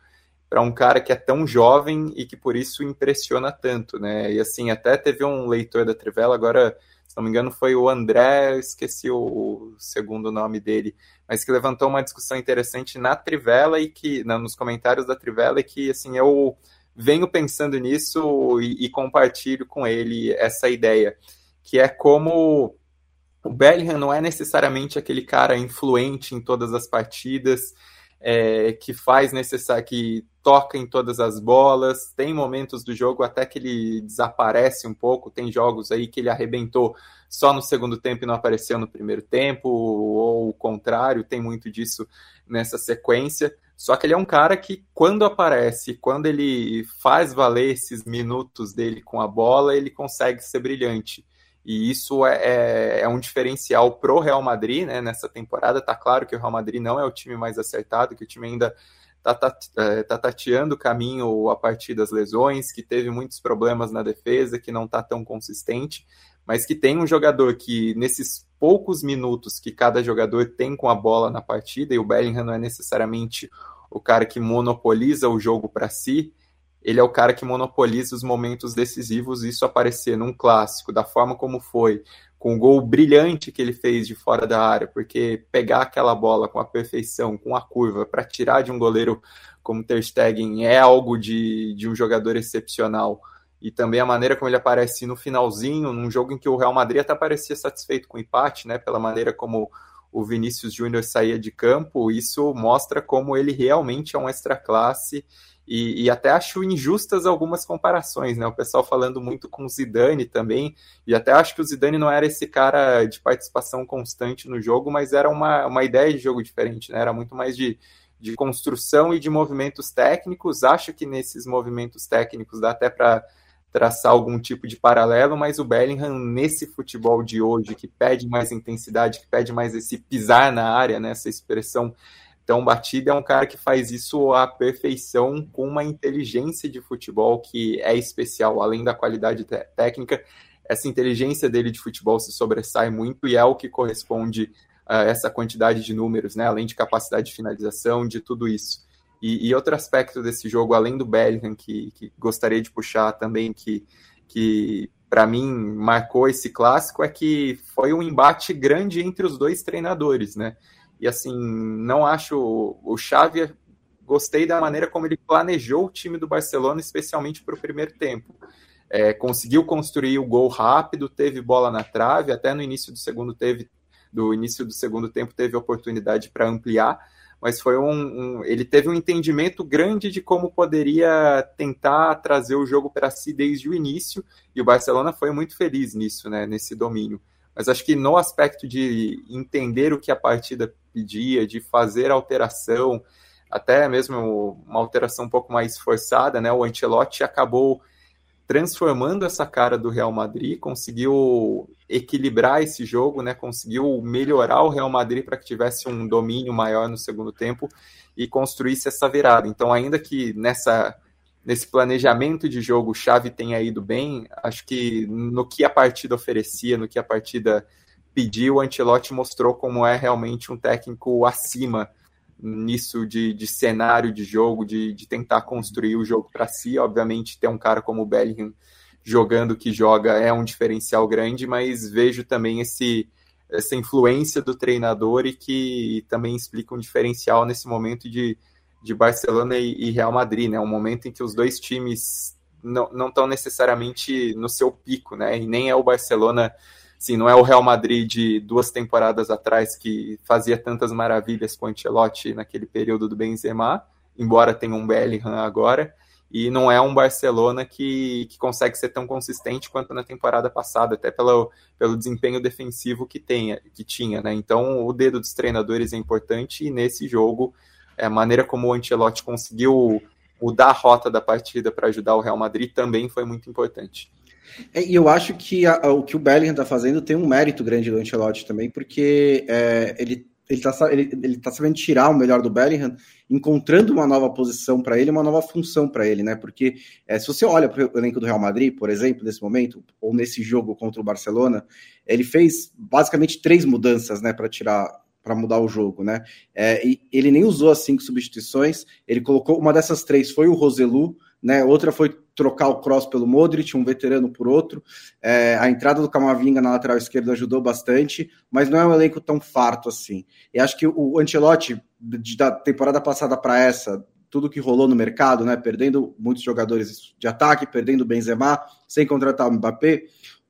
para um cara que é tão jovem e que por isso impressiona tanto, né? E assim, até teve um leitor da Trivela, agora, se não me engano, foi o André, esqueci o segundo nome dele, mas que levantou uma discussão interessante na Trivela e que, nos comentários da Trivela, e que assim, eu venho pensando nisso e, e compartilho com ele essa ideia que é como o Bellingham não é necessariamente aquele cara influente em todas as partidas, é, que faz necessário, que toca em todas as bolas. Tem momentos do jogo até que ele desaparece um pouco. Tem jogos aí que ele arrebentou só no segundo tempo e não apareceu no primeiro tempo, ou o contrário, tem muito disso nessa sequência. Só que ele é um cara que, quando aparece, quando ele faz valer esses minutos dele com a bola, ele consegue ser brilhante. E isso é, é, é um diferencial pro Real Madrid, né? Nessa temporada, tá claro que o Real Madrid não é o time mais acertado, que o time ainda tá, tá, é, tá tateando o caminho a partir das lesões, que teve muitos problemas na defesa, que não tá tão consistente, mas que tem um jogador que, nesses poucos minutos que cada jogador tem com a bola na partida, e o Bellingham não é necessariamente o cara que monopoliza o jogo para si, ele é o cara que monopoliza os momentos decisivos, isso aparecer num clássico, da forma como foi, com o gol brilhante que ele fez de fora da área, porque pegar aquela bola com a perfeição, com a curva, para tirar de um goleiro como Ter Stegen é algo de, de um jogador excepcional. E também a maneira como ele aparece no finalzinho, num jogo em que o Real Madrid até parecia satisfeito com o empate, né, pela maneira como o Vinícius Júnior saía de campo, isso mostra como ele realmente é um extra classe e, e, até acho injustas algumas comparações, né? O pessoal falando muito com o Zidane também, e até acho que o Zidane não era esse cara de participação constante no jogo, mas era uma, uma ideia de jogo diferente, né? Era muito mais de, de construção e de movimentos técnicos. Acho que nesses movimentos técnicos dá até para traçar algum tipo de paralelo, mas o Bellingham, nesse futebol de hoje, que pede mais intensidade, que pede mais esse pisar na área, né? essa expressão então, Batida é um cara que faz isso à perfeição, com uma inteligência de futebol que é especial, além da qualidade técnica. Essa inteligência dele de futebol se sobressai muito e é o que corresponde a essa quantidade de números, né? além de capacidade de finalização, de tudo isso. E, e outro aspecto desse jogo, além do Bellingham, que, que gostaria de puxar também, que, que para mim marcou esse clássico, é que foi um embate grande entre os dois treinadores, né? E assim, não acho o Xavi gostei da maneira como ele planejou o time do Barcelona, especialmente para o primeiro tempo. É, conseguiu construir o gol rápido, teve bola na trave, até no início do segundo teve do início do segundo tempo teve oportunidade para ampliar, mas foi um, um, ele teve um entendimento grande de como poderia tentar trazer o jogo para si desde o início e o Barcelona foi muito feliz nisso, né, nesse domínio. Mas acho que no aspecto de entender o que a partida pedia, de fazer alteração, até mesmo uma alteração um pouco mais forçada, né? O Ancelotti acabou transformando essa cara do Real Madrid, conseguiu equilibrar esse jogo, né? Conseguiu melhorar o Real Madrid para que tivesse um domínio maior no segundo tempo e construísse essa virada. Então, ainda que nessa nesse planejamento de jogo o Xavi tenha ido bem, acho que no que a partida oferecia, no que a partida pediu, o Ancelotti mostrou como é realmente um técnico acima nisso de, de cenário de jogo, de, de tentar construir o jogo para si. Obviamente, ter um cara como o Bellingham jogando que joga é um diferencial grande, mas vejo também esse essa influência do treinador e que também explica um diferencial nesse momento de, de Barcelona e, e Real Madrid, né? Um momento em que os dois times não estão necessariamente no seu pico, né? E nem é o Barcelona, assim, não é o Real Madrid de duas temporadas atrás que fazia tantas maravilhas com o Ancelotti naquele período do Benzema, embora tenha um Bellingham agora, e não é um Barcelona que, que consegue ser tão consistente quanto na temporada passada, até pelo, pelo desempenho defensivo que, tenha, que tinha, né? Então o dedo dos treinadores é importante e nesse jogo a maneira como o Ancelotti conseguiu mudar a rota da partida para ajudar o Real Madrid também foi muito importante. É, e eu acho que a, o que o Bellingham está fazendo tem um mérito grande do Ancelotti também, porque é, ele ele está ele, ele tá sabendo tirar o melhor do Bellingham, encontrando uma nova posição para ele, uma nova função para ele, né? Porque é, se você olha para o elenco do Real Madrid, por exemplo, nesse momento, ou nesse jogo contra o Barcelona, ele fez basicamente três mudanças, né, para tirar para mudar o jogo, né? É, e ele nem usou as cinco substituições, ele colocou uma dessas três foi o Roselu, né? Outra foi trocar o cross pelo Modric, um veterano por outro. É, a entrada do Camavinga na lateral esquerda ajudou bastante, mas não é um elenco tão farto assim. E acho que o Ancelotti, da temporada passada para essa, tudo que rolou no mercado, né? Perdendo muitos jogadores de ataque, perdendo o Benzema, sem contratar o Mbappé,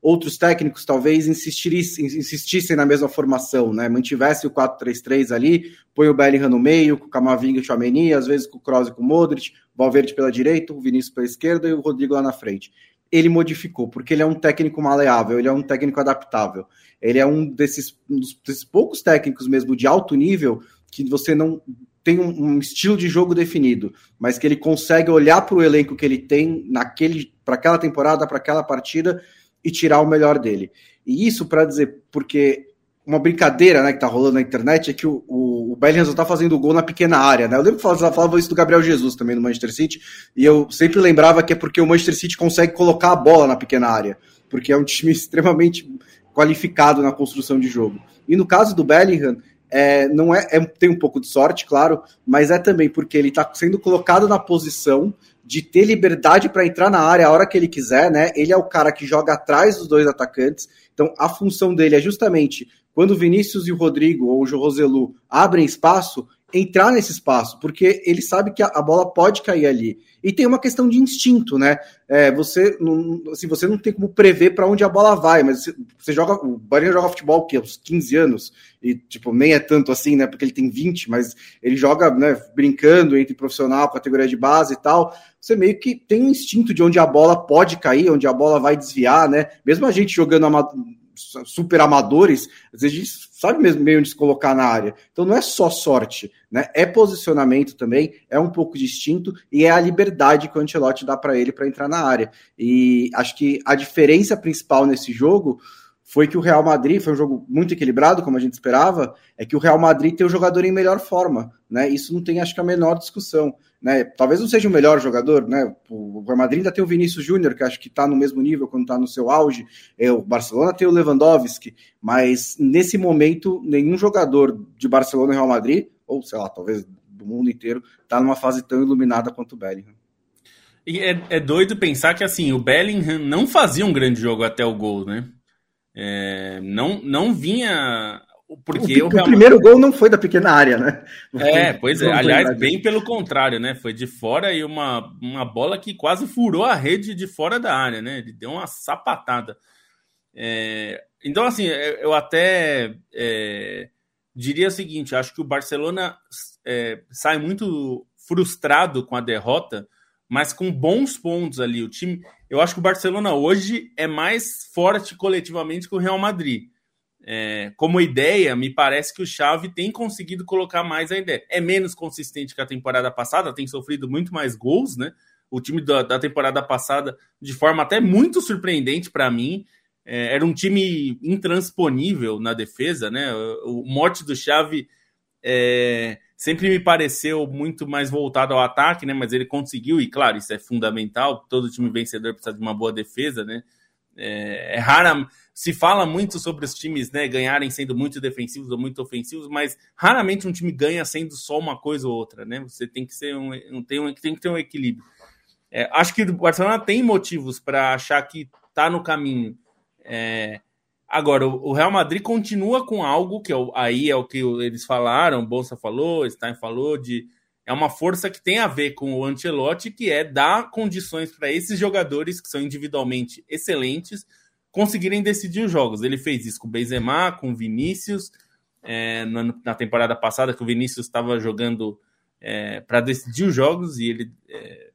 outros técnicos talvez insistissem na mesma formação, né? Mantivesse o 4-3-3 ali, põe o Bellingham no meio, com o Camavinga e o Chouameni, às vezes com o Kroos e com o Modric, Valverde pela direita, o Vinícius pela esquerda e o Rodrigo lá na frente. Ele modificou, porque ele é um técnico maleável, ele é um técnico adaptável. Ele é um desses, um desses poucos técnicos mesmo de alto nível que você não tem um, um estilo de jogo definido, mas que ele consegue olhar para o elenco que ele tem naquele para aquela temporada, para aquela partida e tirar o melhor dele. E isso para dizer, porque uma brincadeira né, que tá rolando na internet é que o, o, o Bellingham só tá fazendo gol na pequena área, né? Eu lembro que falava, falava isso do Gabriel Jesus também no Manchester City, e eu sempre lembrava que é porque o Manchester City consegue colocar a bola na pequena área, porque é um time <laughs> extremamente qualificado na construção de jogo. E no caso do Bellingham, é, não é, é, tem um pouco de sorte, claro, mas é também porque ele está sendo colocado na posição de ter liberdade para entrar na área a hora que ele quiser, né? Ele é o cara que joga atrás dos dois atacantes. Então a função dele é justamente quando o Vinícius e o Rodrigo ou o Roselu abrem espaço, entrar nesse espaço, porque ele sabe que a, bola pode cair ali. E tem uma questão de instinto, né? É, você, não, assim, você não tem como prever para onde a bola vai, mas você, você joga. O Barinha joga futebol que uns 15 anos, e tipo, nem é tanto assim, né? Porque ele tem 20, mas ele joga né, brincando entre profissional, categoria de base e tal. Você meio que tem um instinto de onde a bola pode cair, onde a bola vai desviar, né? Mesmo a gente jogando super amadores, às vezes sabe mesmo meio onde se colocar na área. Então não é só sorte, né? É posicionamento também, é um pouco distinto e é a liberdade que o Ancelotti dá para ele para entrar na área. E acho que a diferença principal nesse jogo foi que o Real Madrid foi um jogo muito equilibrado, como a gente esperava, é que o Real Madrid tem o jogador em melhor forma, né? Isso não tem, acho que, a menor discussão. Né? Talvez não seja o melhor jogador, né? O Real Madrid ainda tem o Vinícius Júnior, que acho que está no mesmo nível quando está no seu auge. É, o Barcelona tem o Lewandowski, mas nesse momento nenhum jogador de Barcelona e Real Madrid, ou sei lá, talvez do mundo inteiro, está numa fase tão iluminada quanto o Bellingham. E é, é, doido pensar que assim o Bellingham não fazia um grande jogo até o gol, né? É, não, não vinha porque o, o, o primeiro gol não foi da pequena área, né? é, pois é. Aliás, bem pelo contrário, né? Foi de fora e uma, uma bola que quase furou a rede de fora da área, né? Ele deu uma sapatada. É, então, assim, eu até é, diria o seguinte: acho que o Barcelona é, sai muito frustrado com a derrota, mas com bons pontos ali. O time, eu acho que o Barcelona hoje é mais forte coletivamente que o Real Madrid é, como ideia, me parece que o Xavi tem conseguido colocar mais a ideia. É menos consistente que a temporada passada, tem sofrido muito mais gols, né? O time da, da temporada passada, de forma até muito surpreendente para mim, é, era um time intransponível na defesa, né? O, o mote do Chave é, sempre me pareceu muito mais voltado ao ataque, né? Mas ele conseguiu, e claro, isso é fundamental. Todo time vencedor precisa de uma boa defesa, né? É, é rara, se fala muito sobre os times né, ganharem sendo muito defensivos ou muito ofensivos, mas raramente um time ganha sendo só uma coisa ou outra, né? Você tem que ser um, tem, um, tem que ter um equilíbrio. É, acho que o Barcelona tem motivos para achar que está no caminho. É, agora, o, Real Madrid continua com algo que é aí é o que eles falaram, o Bolsa falou, Stein falou, de é uma força que tem a ver com o Ancelotti, que é dar condições para esses jogadores que são individualmente excelentes conseguirem decidir os jogos. Ele fez isso com o Benzema, com o Vinícius, é, na, temporada passada, que o Vinícius estava jogando é, para decidir os jogos e ele é,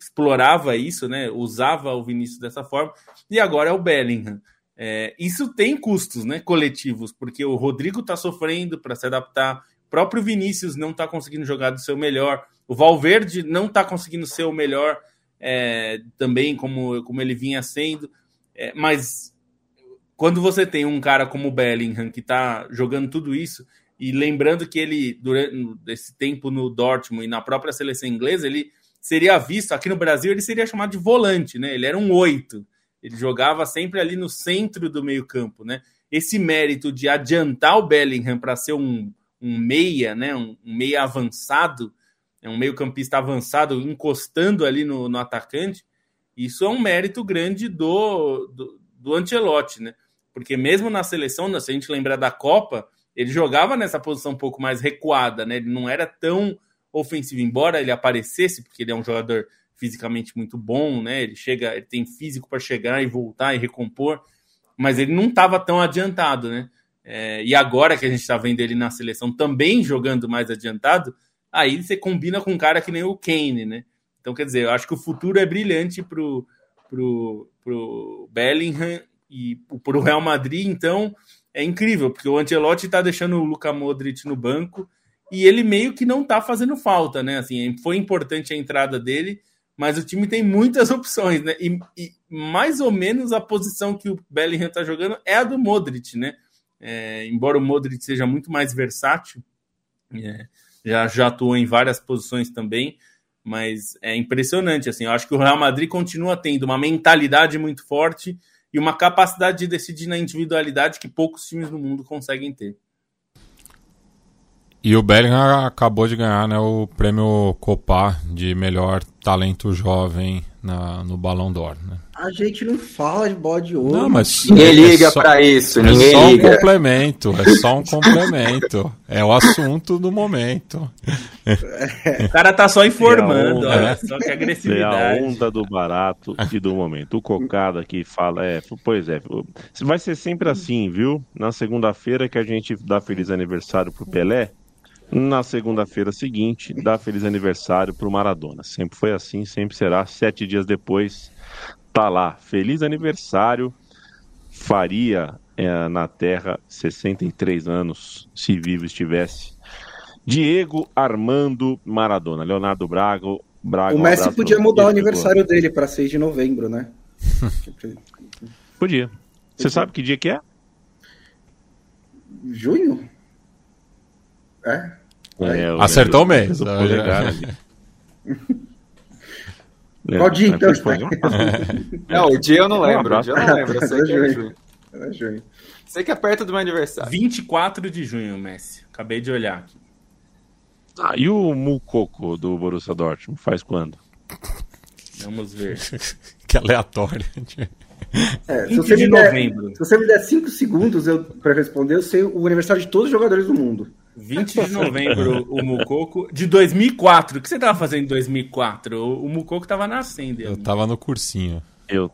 explorava isso, né? Usava o Vinícius dessa forma. E agora é o Bellingham. É, isso tem custos, né? Coletivos, porque o Rodrigo está sofrendo para se adaptar. Próprio Vinícius não está conseguindo jogar do seu melhor. O Valverde não está conseguindo ser o melhor é, também, como, como ele vinha sendo. É, mas quando você tem um cara como o Bellingham que está jogando tudo isso, e lembrando que ele, durante esse tempo no Dortmund e na própria seleção inglesa, ele seria visto, aqui no Brasil, ele seria chamado de volante, né? Ele era um oito. Ele jogava sempre ali no centro do meio-campo, né? Esse mérito de adiantar o Bellingham para ser um, um meia, né? Um, um meia avançado, é um meio-campista avançado, encostando ali no, no atacante, isso é um mérito grande do, do, do Ancelotti, né? Porque mesmo na seleção, se a gente lembrar da Copa, ele jogava nessa posição um pouco mais recuada, né? Ele não era tão ofensivo, embora ele aparecesse, porque ele é um jogador fisicamente muito bom, né? Ele chega, ele tem físico para chegar e voltar e recompor, mas ele não estava tão adiantado, né? É, e agora que a gente está vendo ele na seleção também jogando mais adiantado, aí você combina com um cara que nem o Kane, né? Então, quer dizer, eu acho que o futuro é brilhante pro, pro, pro Bellingham e pro Real Madrid, então é incrível, porque o Ancelotti está deixando o Luka Modric no banco e ele meio que não está fazendo falta, né? Assim, foi importante a entrada dele, mas o time tem muitas <laughs> opções, né? E, e mais ou menos a posição que o Bellingham está jogando é a do Modric, né? É, embora o Modric seja muito mais versátil, é, já, já atuou em várias posições também, mas é impressionante, assim, eu acho que o Real Madrid continua tendo uma mentalidade muito forte e uma capacidade de decidir na individualidade que poucos times no mundo conseguem ter. E o Bellingham acabou de ganhar né, o prêmio Copa de melhor talento jovem na, no Balão d'Or. Né? A gente não fala de bola de ouro. Não, mas ninguém é liga só, pra isso. Ninguém é só liga. um complemento. É só um <laughs> complemento. é o assunto do momento. O cara tá só informando. É olha, só que agressividade. É a onda do barato e do momento. O Cocada aqui fala, é, pois é, vai ser sempre assim, viu? Na segunda-feira que a gente dá feliz aniversário pro Pelé, na segunda-feira seguinte, dá feliz aniversário para o Maradona. Sempre foi assim, sempre será. Sete dias depois, tá lá. Feliz aniversário. Faria é, na Terra 63 anos, se vivo estivesse. Diego Armando Maradona. Leonardo Braga. Braga o Messi um podia mudar o aniversário dele para 6 de novembro, né? <laughs> podia. Você sabe que dia que é? Junho? É? é Acertou o mês. <laughs> Qual dia então? não, o dia eu não lembro. O dia eu não lembro. Eu sei que é junho. É junho. Sei que é perto do meu aniversário. 24 de junho, Messi. Acabei de olhar aqui. Ah, e o Mucoco do Borussia Dortmund faz quando? Vamos ver. <laughs> que aleatório. <laughs> É, se, você de der, novembro. se você me der 5 segundos para responder, eu sei o aniversário de todos os jogadores do mundo. 20 de novembro, o Mucoco. De 2004. O que você estava fazendo em 2004? O, o Mucoco estava nascendo. Eu estava no cursinho. Eu,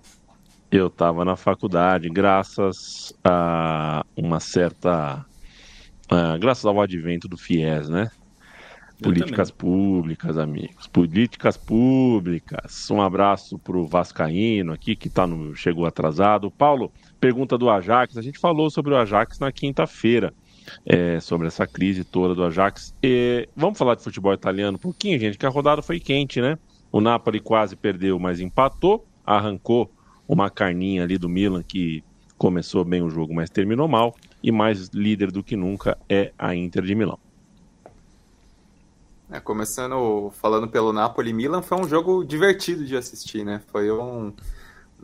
eu estava na faculdade, graças a uma certa. Uh, graças ao advento do FIES, né? Políticas públicas, amigos. Políticas públicas. Um abraço pro Vascaíno aqui, que tá no, chegou atrasado. Paulo, pergunta do Ajax. A gente falou sobre o Ajax na quinta-feira é, sobre essa crise toda do Ajax. E vamos falar de futebol italiano um pouquinho, gente, que a rodada foi quente, né? O Napoli quase perdeu, mas empatou, arrancou uma carninha ali do Milan que começou bem o jogo, mas terminou mal, e mais líder do que nunca é a Inter de Milão. É, começando falando pelo Napoli, Milan foi um jogo divertido de assistir, né? Foi um,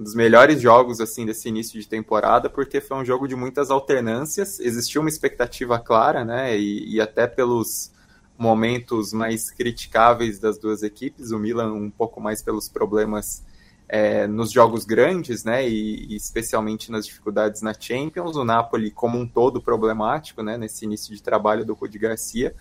um dos melhores jogos assim desse início de temporada, porque foi um jogo de muitas alternâncias, existia uma expectativa clara, né? E, e até pelos momentos mais criticáveis das duas equipes, o Milan um pouco mais pelos problemas é, nos jogos grandes, né, e, e, especialmente nas dificuldades na Champions, o Napoli como um todo problemático, né, nesse início de trabalho do Rudi Garcia,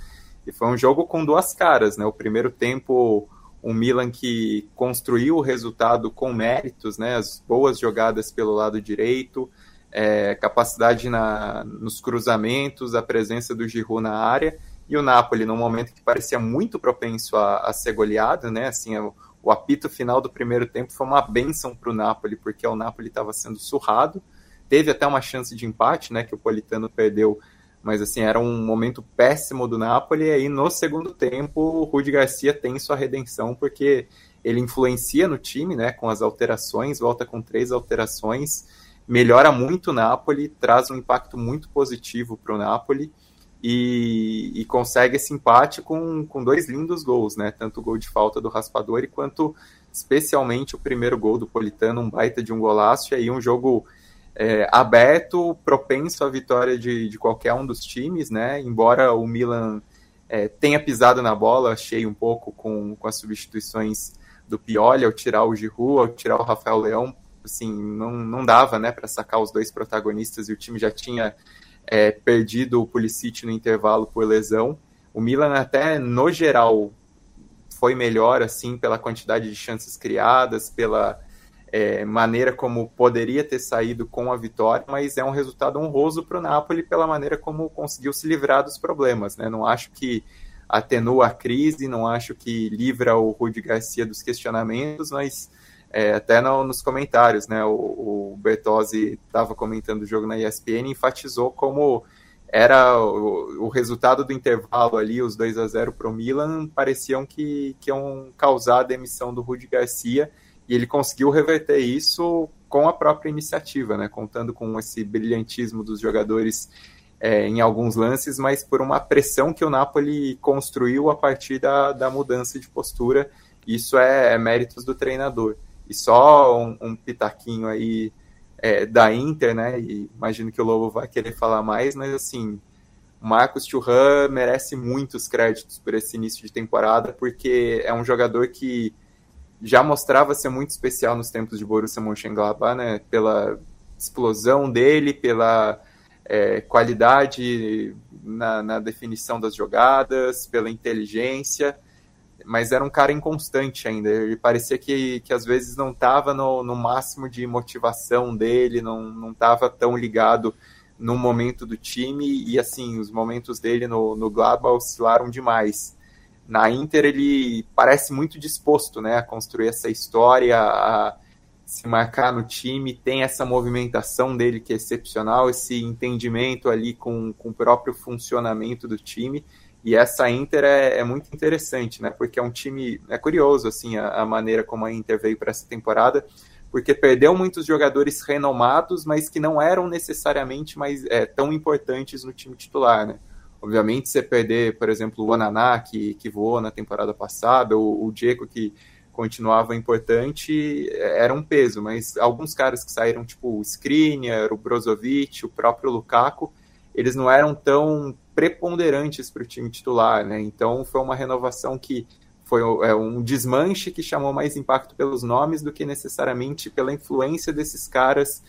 e foi um jogo com duas caras, né, o primeiro tempo um Milan que construiu o resultado com méritos, né, as boas jogadas pelo lado direito, é, capacidade na, nos cruzamentos, a presença do Giroud na área, e o Napoli, num momento que parecia muito propenso a, a ser goleado, né, assim, o, o apito final do primeiro tempo foi uma benção para o Napoli, porque o Napoli estava sendo surrado. Teve até uma chance de empate, né, que o Politano perdeu, mas assim, era um momento péssimo do Napoli. E aí no segundo tempo, o Rudi Garcia tem sua redenção, porque ele influencia no time, né, com as alterações, volta com três alterações, melhora muito o Napoli, traz um impacto muito positivo para o Napoli e, e, consegue esse empate com, com dois lindos gols, né? Tanto o gol de falta do Raspadori quanto especialmente o primeiro gol do Politano, um baita de um golaço, e aí um jogo é, aberto, propenso à vitória de, de qualquer um dos times, né? Embora o Milan é, tenha pisado na bola, achei um pouco com, com as substituições do Pioli ao tirar o Giroud, ao tirar o Rafael Leão, assim, não, não dava, né, para sacar os dois protagonistas e o time já tinha é, perdido o Pulisic no intervalo por lesão. O Milan até no geral foi melhor assim pela quantidade de chances criadas, pela é, maneira como poderia ter saído com a vitória, mas é um resultado honroso para o Napoli pela maneira como conseguiu se livrar dos problemas. Né? Não acho que atenua a crise, não acho que livra o Rudi Garcia dos questionamentos, mas é, até no, nos comentários, né? O, o Bertozzi estava comentando o jogo na ESPN e enfatizou como era o, o, resultado do intervalo ali, os 2 a 0 para o Milan, pareciam que, que iam causar a demissão do Rudi Garcia e ele conseguiu reverter isso com a própria iniciativa, né? Contando com esse brilhantismo dos jogadores é, em alguns lances, mas por uma pressão que o Napoli construiu a partir da, da mudança de postura. Isso é, é méritos do treinador. E só um, um pitaquinho aí é, da Inter, né? E imagino que o Lobo vai querer falar mais, mas assim, o Marcos Thuram merece muitos créditos por esse início de temporada, porque é um jogador que já mostrava ser muito especial nos tempos de Borussia Mönchengladbach, né? Pela explosão dele, pela é, qualidade na, na definição das jogadas, pela inteligência mas era um cara inconstante ainda. Ele parecia que, que às vezes não estava no, no máximo de motivação dele, não estava tão ligado no momento do time, e assim, os momentos dele no, no Gladbach oscilaram demais. Na Inter ele parece muito disposto né, a construir essa história, a se marcar no time, tem essa movimentação dele que é excepcional, esse entendimento ali com, com o próprio funcionamento do time, e essa Inter é, é, muito interessante, né? Porque é um time. É curioso, assim, a, a maneira como a Inter veio para essa temporada, porque perdeu muitos jogadores renomados, mas que não eram necessariamente mais é, tão importantes no time titular, né? Obviamente, você perder, por exemplo, o Ananá, que, que voou na temporada passada, o, o Diego, que continuava importante, era um peso, mas alguns caras que saíram, tipo o Skriniar, o Brozovic, o próprio Lukaku, eles não eram tão preponderantes para o time titular, né? Então foi uma renovação que foi é, um desmanche que chamou mais impacto pelos nomes do que necessariamente pela influência desses caras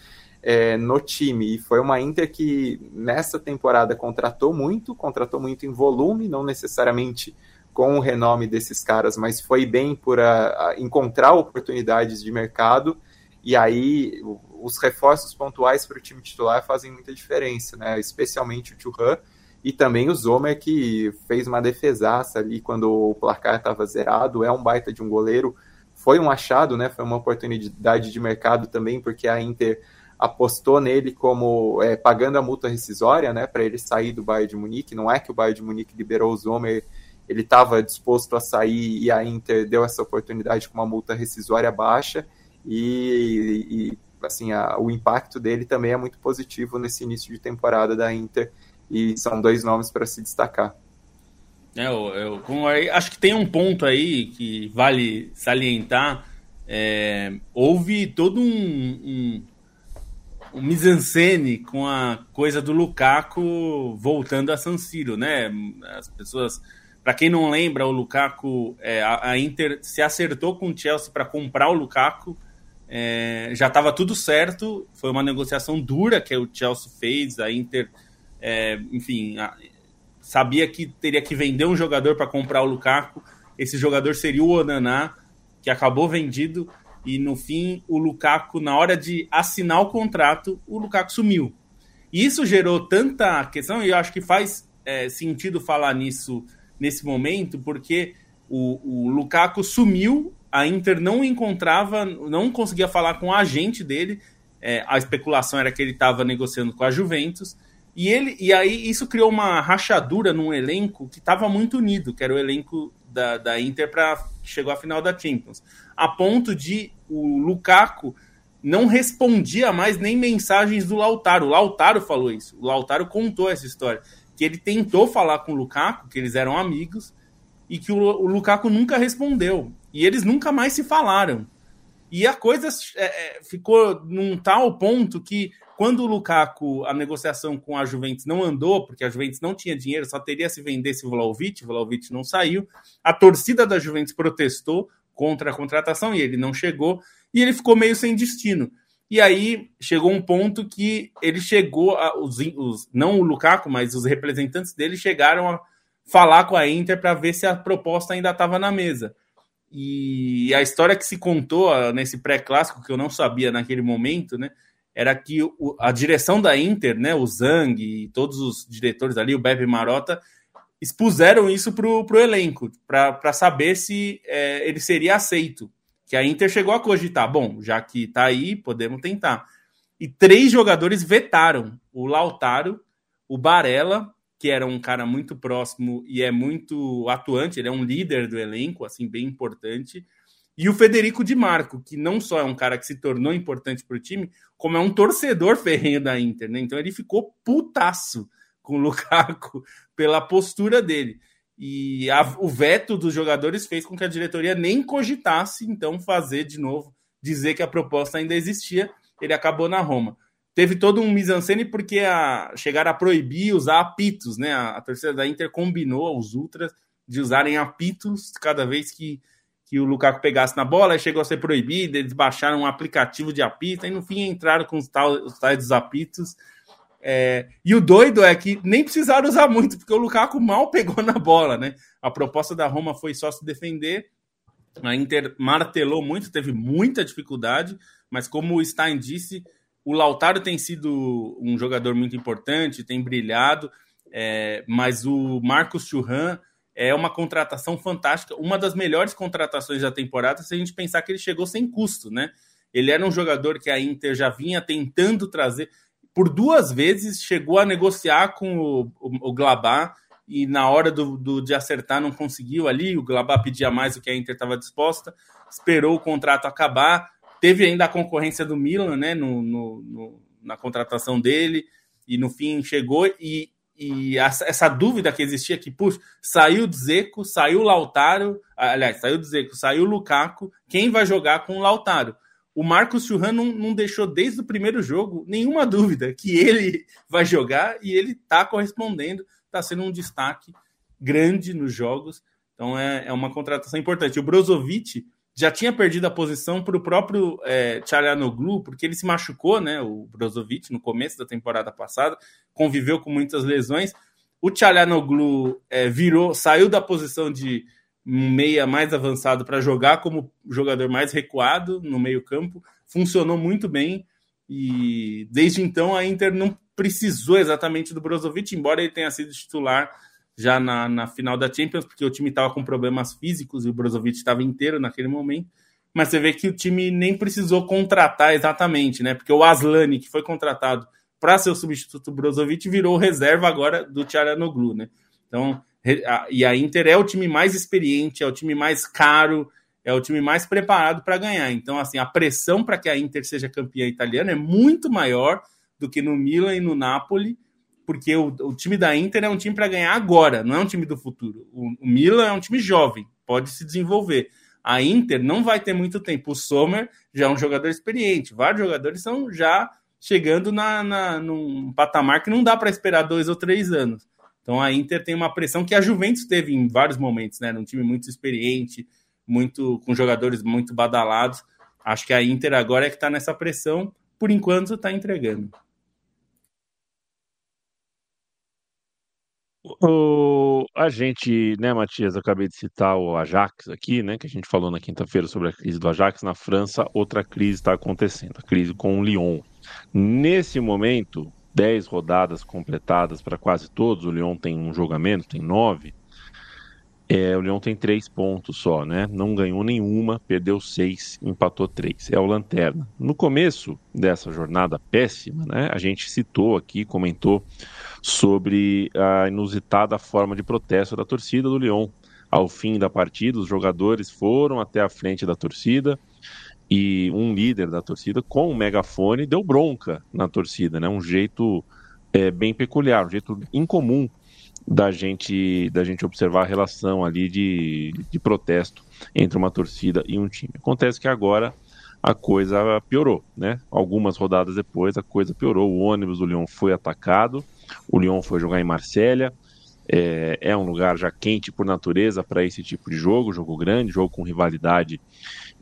é, no time. E foi uma Inter que nessa temporada contratou muito, contratou muito em volume, não necessariamente com o renome desses caras, mas foi bem por a, a encontrar oportunidades de mercado. E aí os reforços pontuais para o time titular fazem muita diferença, né? Especialmente o Churran e também o Zomer, que fez uma defesaça ali quando o placar estava zerado, é um baita de um goleiro. Foi um achado, né? Foi uma oportunidade de mercado também, porque a Inter apostou nele como é, pagando a multa rescisória, né? Para ele sair do Bayern de Munique. Não é que o Bayern de Munique liberou o Zomer, ele estava disposto a sair e a Inter deu essa oportunidade com uma multa rescisória baixa. E, e assim, a, o impacto dele também é muito positivo nesse início de temporada da Inter e são dois nomes para se destacar. É, eu, eu, acho que tem um ponto aí que vale salientar. É, houve todo um, um, um mise-en-scène com a coisa do Lukaku voltando a San Siro, né? As pessoas, para quem não lembra, o Lukaku, é, a, a, Inter se acertou com o Chelsea para comprar o Lukaku. É, já estava tudo certo, foi uma negociação dura que o Chelsea fez. A Inter, é, enfim, a, sabia que teria que vender um jogador para comprar o Lukaku. Esse jogador seria o Onaná, que acabou vendido e no fim o Lukaku, na hora de assinar o contrato, o Lukaku sumiu. E isso gerou tanta questão, e eu acho que faz é, sentido falar nisso nesse momento, porque o, o Lukaku sumiu, a Inter não encontrava, não conseguia falar com o agente dele, é, a especulação era que ele estava negociando com a Juventus, e ele e aí isso criou uma rachadura num elenco que estava muito unido, que era o elenco da, da Inter para chegou à final da Champions, a ponto de o Lukaku não respondia mais nem mensagens do Lautaro. O Lautaro falou isso. O Lautaro contou essa história, que ele tentou falar com o Lukaku, que eles eram amigos, e que o, o Lukaku nunca respondeu. E eles nunca mais se falaram. E a coisa é, é ficou num tal ponto que quando o Lukaku, a negociação com a Juventus não andou, porque a Juventus não tinha dinheiro, só teria se vendesse o Vlaovic, o Vlaovic não saiu, a torcida da Juventus protestou contra a contratação e ele não chegou, e ele ficou meio sem destino. E aí chegou um ponto que ele chegou, a, os, os, não o Lukaku, mas os representantes dele chegaram a falar com a Inter para ver se a proposta ainda estava na mesa. E a história que se contou nesse pré-clássico, que eu não sabia naquele momento, né? era que a direção da Inter, né, o Zang e todos os diretores ali, o Bebe Marota, expuseram isso para o elenco, para saber se é, ele seria aceito. Que a Inter chegou a cogitar, bom, já que está aí, podemos tentar. E três jogadores vetaram: o Lautaro, o Barella, que era um cara muito próximo e é muito atuante, ele é um líder do elenco, assim, bem importante, e o Federico Di Marco, que não só é um cara que se tornou importante para o time, como é um torcedor ferrenho da Inter, né? Então ele ficou putaço com o Lukaku pela postura dele. E a, o veto dos jogadores fez com que a diretoria nem cogitasse, então, fazer de novo, dizer que a proposta ainda existia. Ele acabou na Roma. Teve todo um mise-en-scène porque a, chegaram a proibir usar apitos, né? A, a torcida da Inter combinou os ultras de usarem apitos cada vez que que o Lukaku pegasse na bola, aí chegou a ser proibido, eles baixaram um aplicativo de apito, e no fim entraram com os, tal, os tais dos apitos. É, e o doido é que nem precisaram usar muito, porque o Lukaku mal pegou na bola, né? A proposta da Roma foi só se defender, a Inter martelou muito, teve muita dificuldade, mas como o Stein disse, o Lautaro tem sido um jogador muito importante, tem brilhado, é, mas o Marcos Churran é uma contratação fantástica, uma das melhores contratações da temporada, se a gente pensar que ele chegou sem custo, né? Ele era um jogador que a Inter já vinha tentando trazer, por duas vezes chegou a negociar com o, o, o Glabá e na hora do, do, de acertar não conseguiu ali, o Glabá pedia mais do que a Inter estava disposta, esperou o contrato acabar, teve ainda a concorrência do Milan, né, no, no, no na contratação dele, e no fim chegou e e essa dúvida que existia que, puxa, saiu o Zeco, saiu o Lautaro, aliás, saiu o Zeco, saiu o Lukaku, quem vai jogar com o Lautaro? O Marcos Churran não, não, deixou desde o primeiro jogo nenhuma dúvida que ele vai jogar e ele está correspondendo, está sendo um destaque grande nos jogos. Então é, é uma contratação importante. O Brozovic já tinha perdido a posição para o próprio é, Tchalanoglu, porque ele se machucou, né, o Brozovic, no começo da temporada passada, conviveu com muitas lesões. O Tchalanoglu é, virou, saiu da posição de meia mais avançado para jogar como jogador mais recuado no meio campo, funcionou muito bem e desde então a Inter não precisou exatamente do Brozovic, embora ele tenha sido titular já na, na final da Champions, porque o time estava com problemas físicos e o Brozovic estava inteiro naquele momento. Mas você vê que o time nem precisou contratar exatamente, né? Porque o Aslani, que foi contratado para ser o substituto Brozovic, virou reserva agora do Tcharanoglu, né? Então, e a Inter é o time mais experiente, é o time mais caro, é o time mais preparado para ganhar. Então, assim, a pressão para que a Inter seja campeã italiana é muito maior do que no Milan e no Napoli, porque o, o time da Inter é um time para ganhar agora, não é um time do futuro. O, o, Milan é um time jovem, pode se desenvolver. A Inter não vai ter muito tempo. O Sommer já é um jogador experiente, vários jogadores estão já chegando na, na, num patamar que não dá para esperar dois ou três anos. Então a Inter tem uma pressão que a Juventus teve em vários momentos, né? Um time muito experiente, muito com jogadores muito badalados. Acho que a Inter agora é que está nessa pressão, por enquanto está entregando. O, a gente, né, Matias, acabei de citar o Ajax aqui, né, que a gente falou na quinta-feira sobre a crise do Ajax. Na França, outra crise está acontecendo, a crise com o Lyon. Nesse momento, 10 rodadas completadas para quase todos, o Lyon tem um menos, tem nove. É, o Lyon tem três pontos só, né? Não ganhou nenhuma, perdeu seis, empatou três. É o Lanterna. No começo dessa jornada péssima, né? A gente citou aqui, comentou sobre a inusitada forma de protesto da torcida do Lyon. Ao fim da partida, os jogadores foram até a frente da torcida e um líder da torcida, com um megafone, deu bronca na torcida, né? Um jeito é, bem peculiar, um jeito incomum da gente da gente observar a relação ali de, de protesto entre uma torcida e um time. Acontece que agora a coisa piorou, né? Algumas rodadas depois a coisa piorou. O ônibus do Lyon foi atacado, o Lyon foi jogar em Marsella. É, é um lugar já quente por natureza para esse tipo de jogo, jogo grande, jogo com rivalidade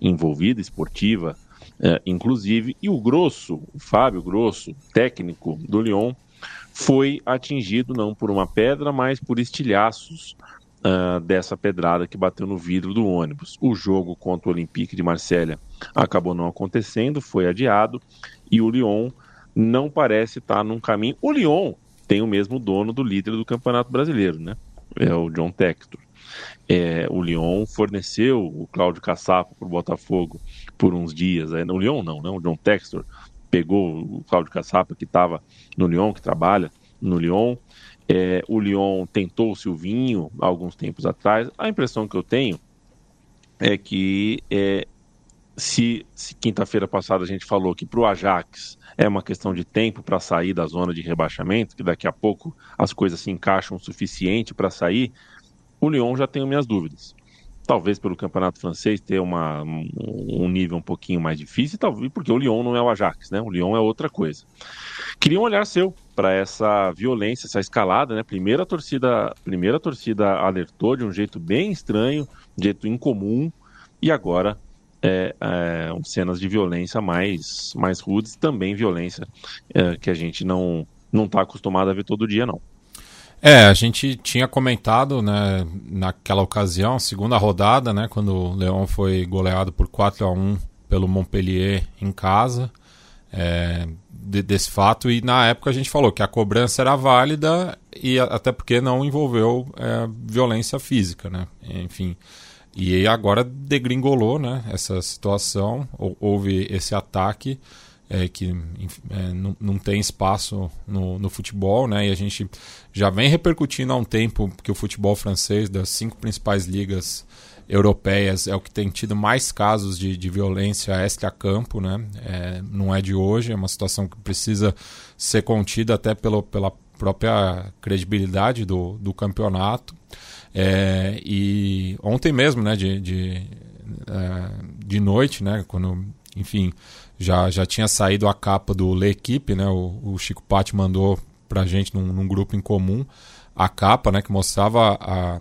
envolvida, esportiva, é, inclusive. E o Grosso, o Fábio Grosso, técnico do Lyon, foi atingido não por uma pedra, mas por estilhaços uh, dessa pedrada que bateu no vidro do ônibus. O jogo contra o Olympique de Marselha acabou não acontecendo, foi adiado e o Lyon não parece estar num caminho. O Lyon tem o mesmo dono do líder do Campeonato Brasileiro, né? É o John Textor. É, o Lyon forneceu o Cláudio Caçapo para o Botafogo por uns dias. É, o Lyon não, né? O John Textor pegou o Cláudio Caçapa, que estava no Lyon, que trabalha no Lyon. É, o Lyon tentou o Silvinho alguns tempos atrás. A impressão que eu tenho é que é, se, se quinta-feira passada a gente falou que para o Ajax é uma questão de tempo para sair da zona de rebaixamento, que daqui a pouco as coisas se encaixam o suficiente para sair, o Lyon já tenho minhas dúvidas talvez pelo campeonato francês ter uma, um nível um pouquinho mais difícil, talvez porque o Lyon não é o Ajax, né? O Lyon é outra coisa. Queria um olhar seu para essa violência, essa escalada, né? Primeira torcida, primeira torcida alertou de um jeito bem estranho, de jeito incomum, e agora é, é, cenas de violência mais, mais rudes, também violência é, que a gente não não está acostumado a ver todo dia, não. É, a gente tinha comentado, né, naquela ocasião, segunda rodada, né, quando o Leão foi goleado por 4 a 1 pelo Montpellier em casa, é, de, desse fato, e na época a gente falou que a cobrança era válida e até porque não envolveu é, violência física, né, enfim. E agora degringolou, né, essa situação, houve esse ataque, é, que é, não, não tem espaço no, no futebol, né? E a gente já vem repercutindo há um tempo que o futebol francês, das cinco principais ligas europeias, é o que tem tido mais casos de, de violência extra-campo, né? É, não é de hoje, é uma situação que precisa ser contida até pelo, pela própria credibilidade do, do campeonato. É, e ontem mesmo, né, de, de, é, de noite, né, quando, enfim, já, já tinha saído a capa do L'Equipe, né? O, o Chico Patti mandou pra gente num, num, grupo em comum a capa, né? Que mostrava a,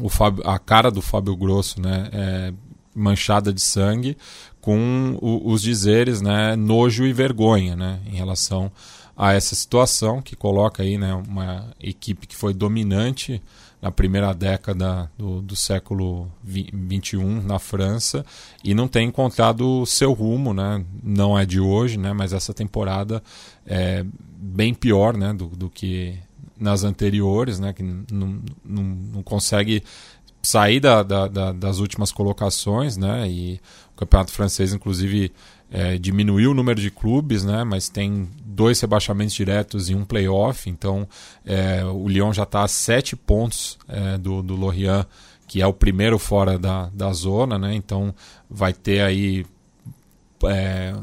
o Fábio, a cara do Fábio Grosso, né? É, manchada de sangue, com o, os dizeres, né? Nojo e vergonha, né? Em relação a essa situação que coloca aí, né? Uma equipe que foi dominante na primeira década do, do século XXI na França e não tem encontrado seu rumo, né? Não é de hoje, né? Mas essa temporada é bem pior, né? Do, do que nas anteriores, né? Que não, não, não consegue sair da, da, da, das últimas colocações, né? E o campeonato francês, inclusive, é, diminuiu o número de clubes, né? Mas tem dois rebaixamentos diretos e um playoff. Então, é, o Lyon já está a sete pontos é, do, do Lorient, que é o primeiro fora da, da zona, né? Então vai ter aí é,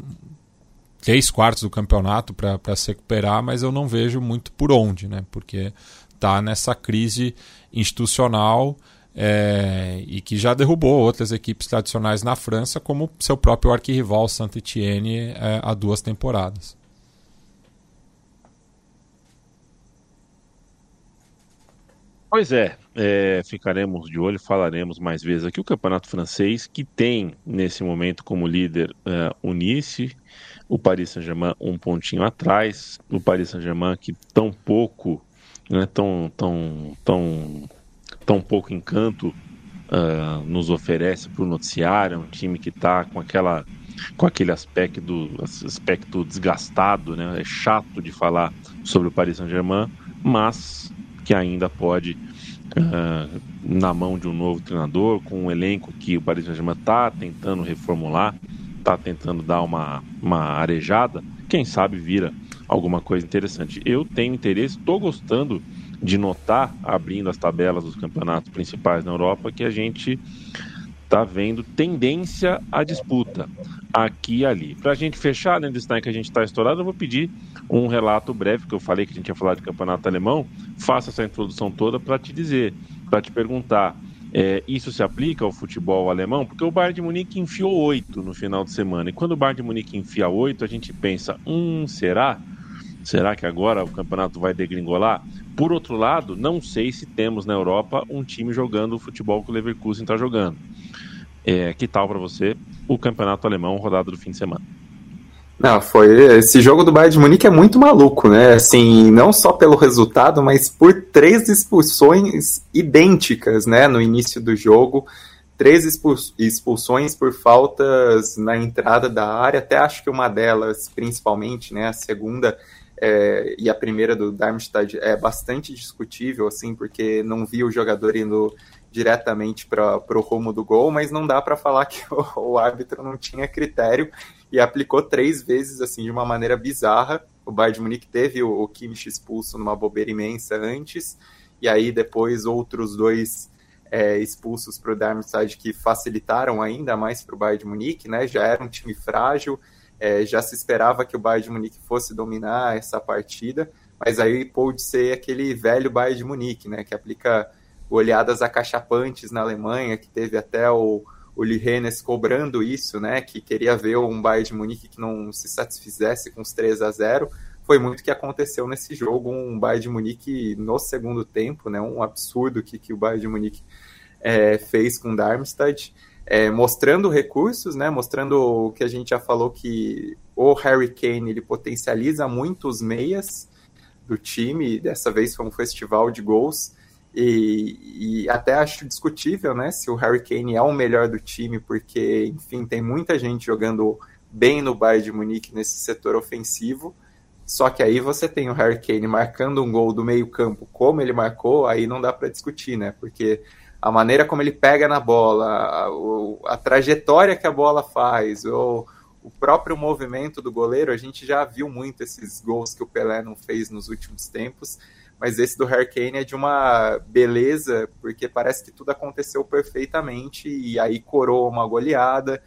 três quartos do campeonato para se recuperar, mas eu não vejo muito por onde, né? Porque está nessa crise institucional é, e que já derrubou outras equipes tradicionais na França, como seu próprio arquirrival Saint-Étienne é, há duas temporadas. Pois é, é, ficaremos de olho, falaremos mais vezes aqui. O campeonato francês, que tem nesse momento como líder uh, o Nice, o Paris Saint-Germain um pontinho atrás, o Paris Saint-Germain que tão pouco, né, tão, tão, tão, tão pouco encanto uh, nos oferece para o noticiário, é um time que está com aquela com aquele aspecto, aspecto desgastado, né? É chato de falar sobre o Paris Saint-Germain, mas que ainda pode, uh, na mão de um novo treinador, com um elenco que o Paris Saint-Germain está tentando reformular, está tentando dar uma, uma arejada, quem sabe vira alguma coisa interessante. Eu tenho interesse, estou gostando de notar, abrindo as tabelas dos campeonatos principais na Europa, que a gente está vendo tendência à disputa aqui e ali. Para a gente fechar, além desse que a gente está estourado, eu vou pedir um relato breve, que eu falei que a gente ia falar de campeonato alemão. Faça essa introdução toda para te dizer, para te perguntar. É, isso se aplica ao futebol alemão? Porque o Bayern de Munique enfiou oito no final de semana. E quando o Bayern de Munique enfia oito, a gente pensa: hum, será? Será que agora o campeonato vai degringolar? Por outro lado, não sei se temos na Europa um time jogando o futebol que o Leverkusen está jogando. É, que tal para você o campeonato alemão rodada do fim de semana? Não, foi. Esse jogo do Bayern de Munique é muito maluco, né? Assim, não só pelo resultado, mas por três expulsões idênticas, né? No início do jogo. Três expulsões por faltas na entrada da área, até acho que uma delas, principalmente, né? A segunda é, e a primeira do Darmstadt é bastante discutível, assim, porque não vi o jogador indo diretamente para o rumo do gol, mas não dá para falar que <laughs> o, o, árbitro não tinha critério e aplicou três vezes assim de uma maneira bizarra. O Bayern de Munique teve o, o Kimmich expulso numa bobeira imensa antes, e aí depois outros dois é, expulsos para o Darmstadt que facilitaram ainda mais para o Bayern de Munique, né? Já era um time frágil, é, já se esperava que o Bayern de Munique fosse dominar essa partida, mas aí pôde ser aquele velho Bayern de Munique, né? Que aplica olhadas acachapantes na Alemanha, que teve até o, o Lihenes cobrando isso, né, que queria ver um Bayern de Munique que não se satisfizesse com os 3 a 0 foi muito que aconteceu nesse jogo, um Bayern de Munique no segundo tempo, né, um absurdo que, que o Bayern de Munique é, fez com o Darmstadt, é, mostrando recursos, né, mostrando o que a gente já falou que o Harry Kane ele potencializa muito os meias do time, dessa vez foi um festival de gols, e, e, até acho discutível, né, se o Harry Kane é o melhor do time, porque, enfim, tem muita gente jogando bem no Bayern de Munique nesse setor ofensivo. Só que aí você tem o Harry Kane marcando um gol do meio-campo como ele marcou, aí não dá para discutir, né? Porque a maneira como ele pega na bola, a, a, trajetória que a bola faz, ou o próprio movimento do goleiro, a gente já viu muito esses gols que o Pelé não fez nos últimos tempos mas esse do Harry Kane é de uma beleza, porque parece que tudo aconteceu perfeitamente e aí coroa uma goleada,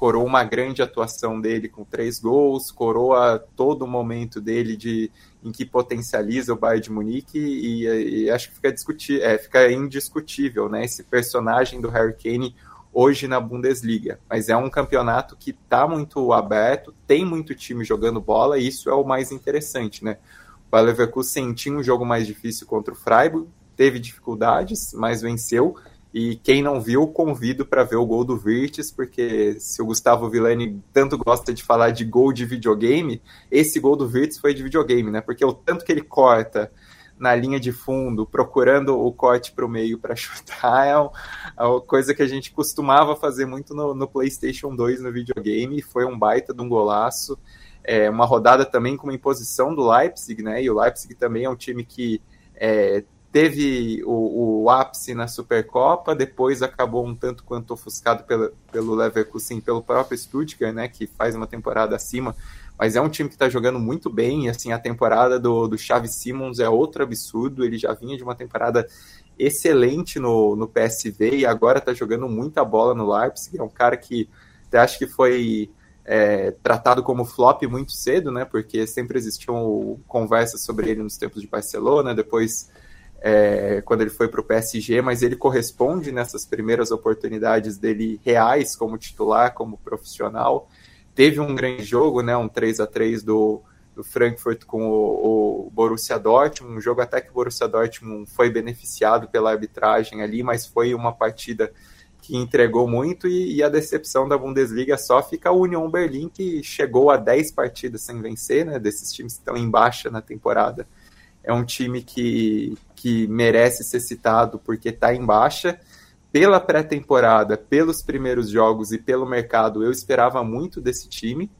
coroa uma grande atuação dele com três gols, coroa todo o momento dele de em que potencializa o Bayern de Munique e, e acho que fica, discutir, é, fica indiscutível, né, esse personagem do Harry Kane hoje na Bundesliga. Mas é um campeonato que está muito aberto, tem muito time jogando bola e isso é o mais interessante, né? O Leverkusen tinha um jogo mais difícil contra o Freiburg, teve dificuldades, mas venceu. E quem não viu, convido para ver o gol do Virtus, porque se o Gustavo Villani tanto gosta de falar de gol de videogame, esse gol do Virtus foi de videogame, né? Porque o tanto que ele corta na linha de fundo, procurando o corte para o meio para <laughs> chutar, é, é uma coisa que a gente costumava fazer muito no, no PlayStation 2 no videogame. Foi um baita de um golaço. É uma rodada também com uma imposição do Leipzig, né? E o Leipzig também é um time que é, teve o, o, ápice na Supercopa, depois acabou um tanto quanto ofuscado pelo, pelo Leverkusen, pelo próprio Stuttgart, né? Que faz uma temporada acima. Mas é um time que está jogando muito bem. Assim, a temporada do, do Xavi Simons é outro absurdo. Ele já vinha de uma temporada excelente no, no PSV e agora está jogando muita bola no Leipzig. É um cara que até acho que foi é, tratado como flop muito cedo, né? Porque sempre existiam conversas sobre ele nos tempos de Barcelona, depois é, quando ele foi para o PSG, mas ele corresponde nessas primeiras oportunidades dele reais como titular, como profissional. Teve um grande jogo, né? Um 3 a 3 do do Frankfurt com o, o, Borussia Dortmund, um jogo até que o Borussia Dortmund foi beneficiado pela arbitragem ali, mas foi uma partida que entregou muito e, e, a decepção da Bundesliga só fica a Union Berlim, que chegou a 10 partidas sem vencer, né, desses times que estão em baixa na temporada. É um time que, que merece ser citado porque está em baixa. Pela pré-temporada, pelos primeiros jogos e pelo mercado, eu esperava muito desse time.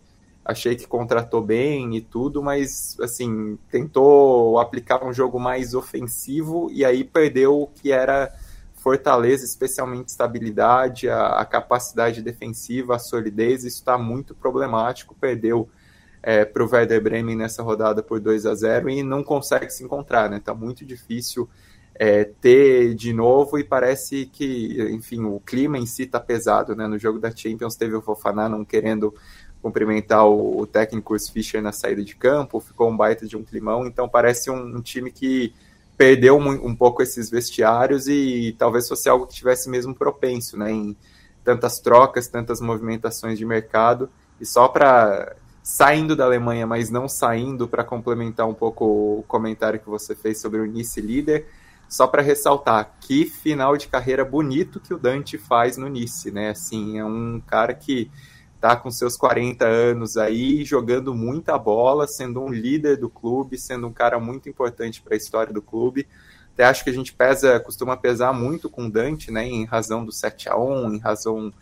Achei que contratou bem e tudo, mas assim, tentou aplicar um jogo mais ofensivo e aí perdeu o que era fortaleza, especialmente estabilidade, a, a capacidade defensiva, a solidez, isso está muito problemático, perdeu é, para o Werder Bremen nessa rodada por 2 a 0 e não consegue se encontrar, né? Está muito difícil é, ter de novo e parece que, enfim, o clima em si está pesado, né? No jogo da Champions teve o Fofaná não querendo cumprimentar o, o técnico Fischer na saída de campo, ficou um baita de um climão, então parece um, um time que perdeu um, um, pouco esses vestiários e talvez fosse algo que tivesse mesmo propenso, né, em tantas trocas, tantas movimentações de mercado, e só para saindo da Alemanha, mas não saindo para complementar um pouco o comentário que você fez sobre o Nice líder, só para ressaltar que final de carreira bonito que o Dante faz no Nice, né? Assim, é um cara que tá com seus 40 anos aí, jogando muita bola, sendo um líder do clube, sendo um cara muito importante para a história do clube. Até acho que a gente pesa, costuma pesar muito com o Dante, né, em razão do 7 a 1, em razão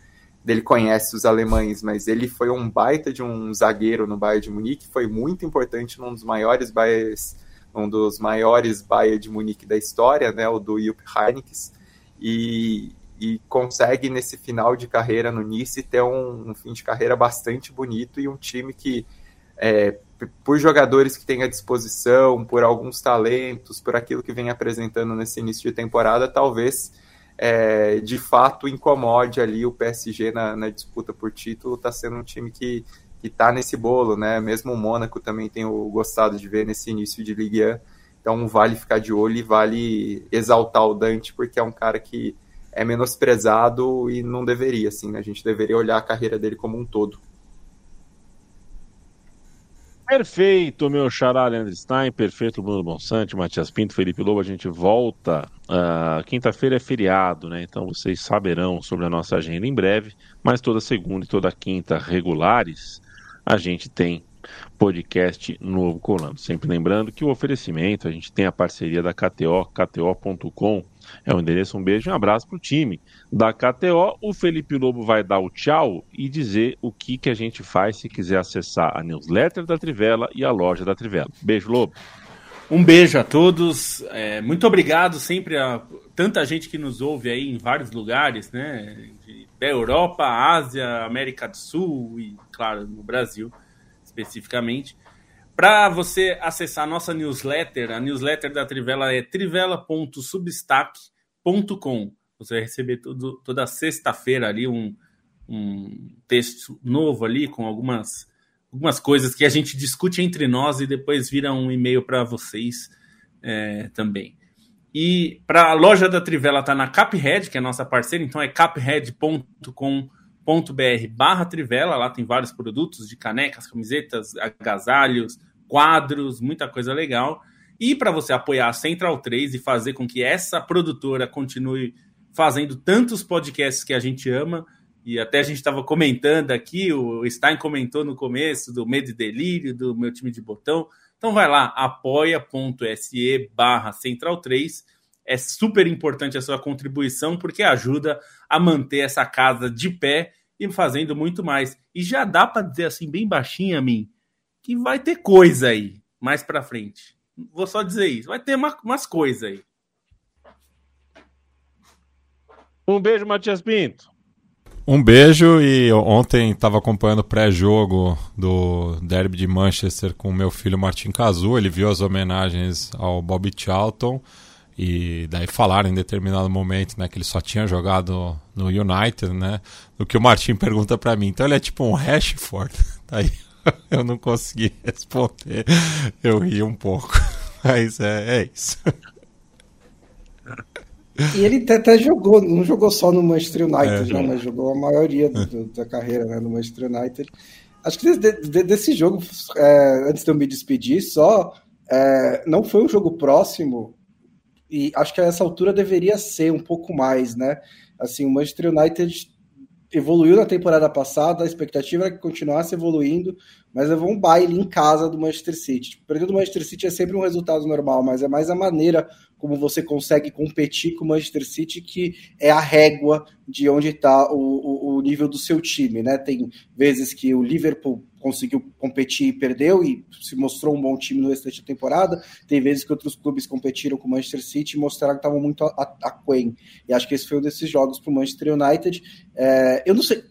dele conhece os alemães, mas ele foi um baita de um zagueiro no Bayern de Munique, foi muito importante num dos maiores Bayers, um dos maiores Bayern de Munique da história, né, o do Jupp Heynckes, e, e consegue nesse final de carreira no Nice ter um, um fim de carreira bastante bonito e um time que é, por jogadores que tem à disposição, por alguns talentos, por aquilo que vem apresentando nesse início de temporada, talvez é, de fato incomode ali o PSG na, na disputa por título. Está sendo um time que está nesse bolo, né? Mesmo o Mônaco também tenho gostado de ver nesse início de Ligue 1. Então vale ficar de olho e vale exaltar o Dante, porque é um cara que é menosprezado e não deveria, assim, né? A gente deveria olhar a carreira dele como um todo. Perfeito, meu xará Leandro Stein, perfeito, Bruno Bonsante, Matias Pinto, Felipe Lobo, a gente volta. Uh, Quinta-feira é feriado, né? Então vocês saberão sobre a nossa agenda em breve, mas toda segunda e toda quinta regulares a gente tem podcast novo colando. Sempre lembrando que o oferecimento, a gente tem a parceria da KTO, kto.com é o endereço. Um beijo e um abraço pro time da KTO. O Felipe Lobo vai dar o tchau e dizer o que, que a gente faz se quiser acessar a newsletter da Trivela e a loja da Trivela. Beijo, Lobo. Um beijo a todos. É, muito obrigado sempre a tanta gente que nos ouve aí em vários lugares, né? Da Europa, Ásia, América do Sul e, claro, no Brasil especificamente. Para você acessar a nossa newsletter, a newsletter da Trivela é trivela.substack.com. Você vai receber toda sexta-feira ali um, um texto novo ali com algumas, algumas coisas que a gente discute entre nós e depois vira um e-mail para vocês é, também. E para a loja da Trivela tá na Caphead, que é nossa parceira, então é caphead.com.br barra Trivela, lá tem vários produtos de canecas, camisetas, agasalhos, quadros, muita coisa legal. E para você apoiar a Central 3 e fazer com que essa produtora continue fazendo tantos podcasts que a gente ama, e até a gente estava comentando aqui, o Stein comentou no começo do Medo e Delírio, do meu time de botão. Então vai lá, apoia.se barra Central 3. É super importante a sua contribuição, porque ajuda a manter essa casa de pé e fazendo muito mais. E já dá para dizer assim, bem baixinho a mim, que vai ter coisa aí mais para frente. Vou só dizer isso. Vai ter uma, umas coisas aí. Um beijo, Matias Pinto. Um beijo e ontem estava acompanhando o pré-jogo do Derby de Manchester com meu filho Martin Cazu. Ele viu as homenagens ao Bob Charlton E daí falaram em determinado momento, né, que ele só tinha jogado no United, né? O que o Martin pergunta para mim. Então ele é tipo um Rashford. <laughs> Daí <laughs> eu não consegui responder. Eu ri um pouco. <laughs> Mas é, é isso. E ele até jogou, não jogou só no Manchester United, é, né, mas jogou a maioria do, da carreira né, no Manchester United. Acho que de, de, desse jogo, é, antes de eu me despedir, só é, não foi um jogo próximo e acho que a essa altura deveria ser um pouco mais, né? Assim, o Manchester United evoluiu na temporada passada, a expectativa era que continuasse evoluindo, mas levou um baile em casa do Manchester City. Tipo, perder do Manchester City é sempre um resultado normal, mas é mais a maneira como você consegue competir com o Manchester City que é a régua de onde está o, o, o, nível do seu time, né? Tem vezes que o Liverpool conseguiu competir e perdeu e se mostrou um bom time no restante da temporada. Tem vezes que outros clubes competiram com o Manchester City e mostraram que estavam muito aquém. E acho que esse foi um desses jogos para o Manchester United. É, eu não sei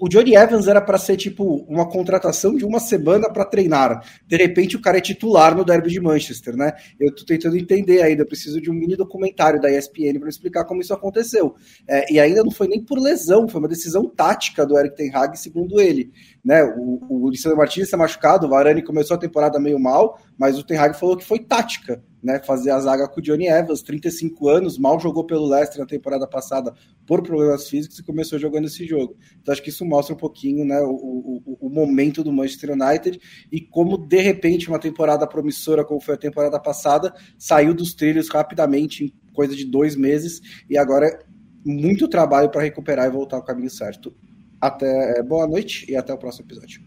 o Johnny Evans era para ser tipo uma contratação de uma semana para treinar. De repente o cara é titular no Derby de Manchester, né? Eu tô tentando entender ainda, preciso de um mini documentário da ESPN para explicar como isso aconteceu. É, e ainda não foi nem por lesão, foi uma decisão tática do Eric Ten Hag, segundo ele. Né? O, o Martins está machucado, o Varane começou a temporada meio mal, mas o Ten Hag falou que foi tática né, fazer a zaga com o Johnny Evans, 35 anos, mal jogou pelo Leicester na temporada passada por problemas físicos e começou jogando esse jogo. Então acho que isso mostra um pouquinho né, o, o, o momento do Manchester United e como de repente uma temporada promissora como foi a temporada passada saiu dos trilhos rapidamente em coisa de dois meses e agora é muito trabalho para recuperar e voltar ao caminho certo. Até boa noite e até o próximo episódio.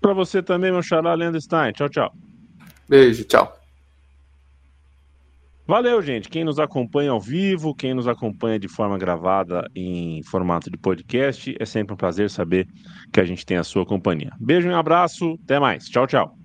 Para você também, meu xará Leandro Stein. Tchau, tchau. Beijo, tchau. Valeu, gente. Quem nos acompanha ao vivo, quem nos acompanha de forma gravada em formato de podcast, é sempre um prazer saber que a gente tem a sua companhia. Beijo e um abraço. Até mais. Tchau, tchau.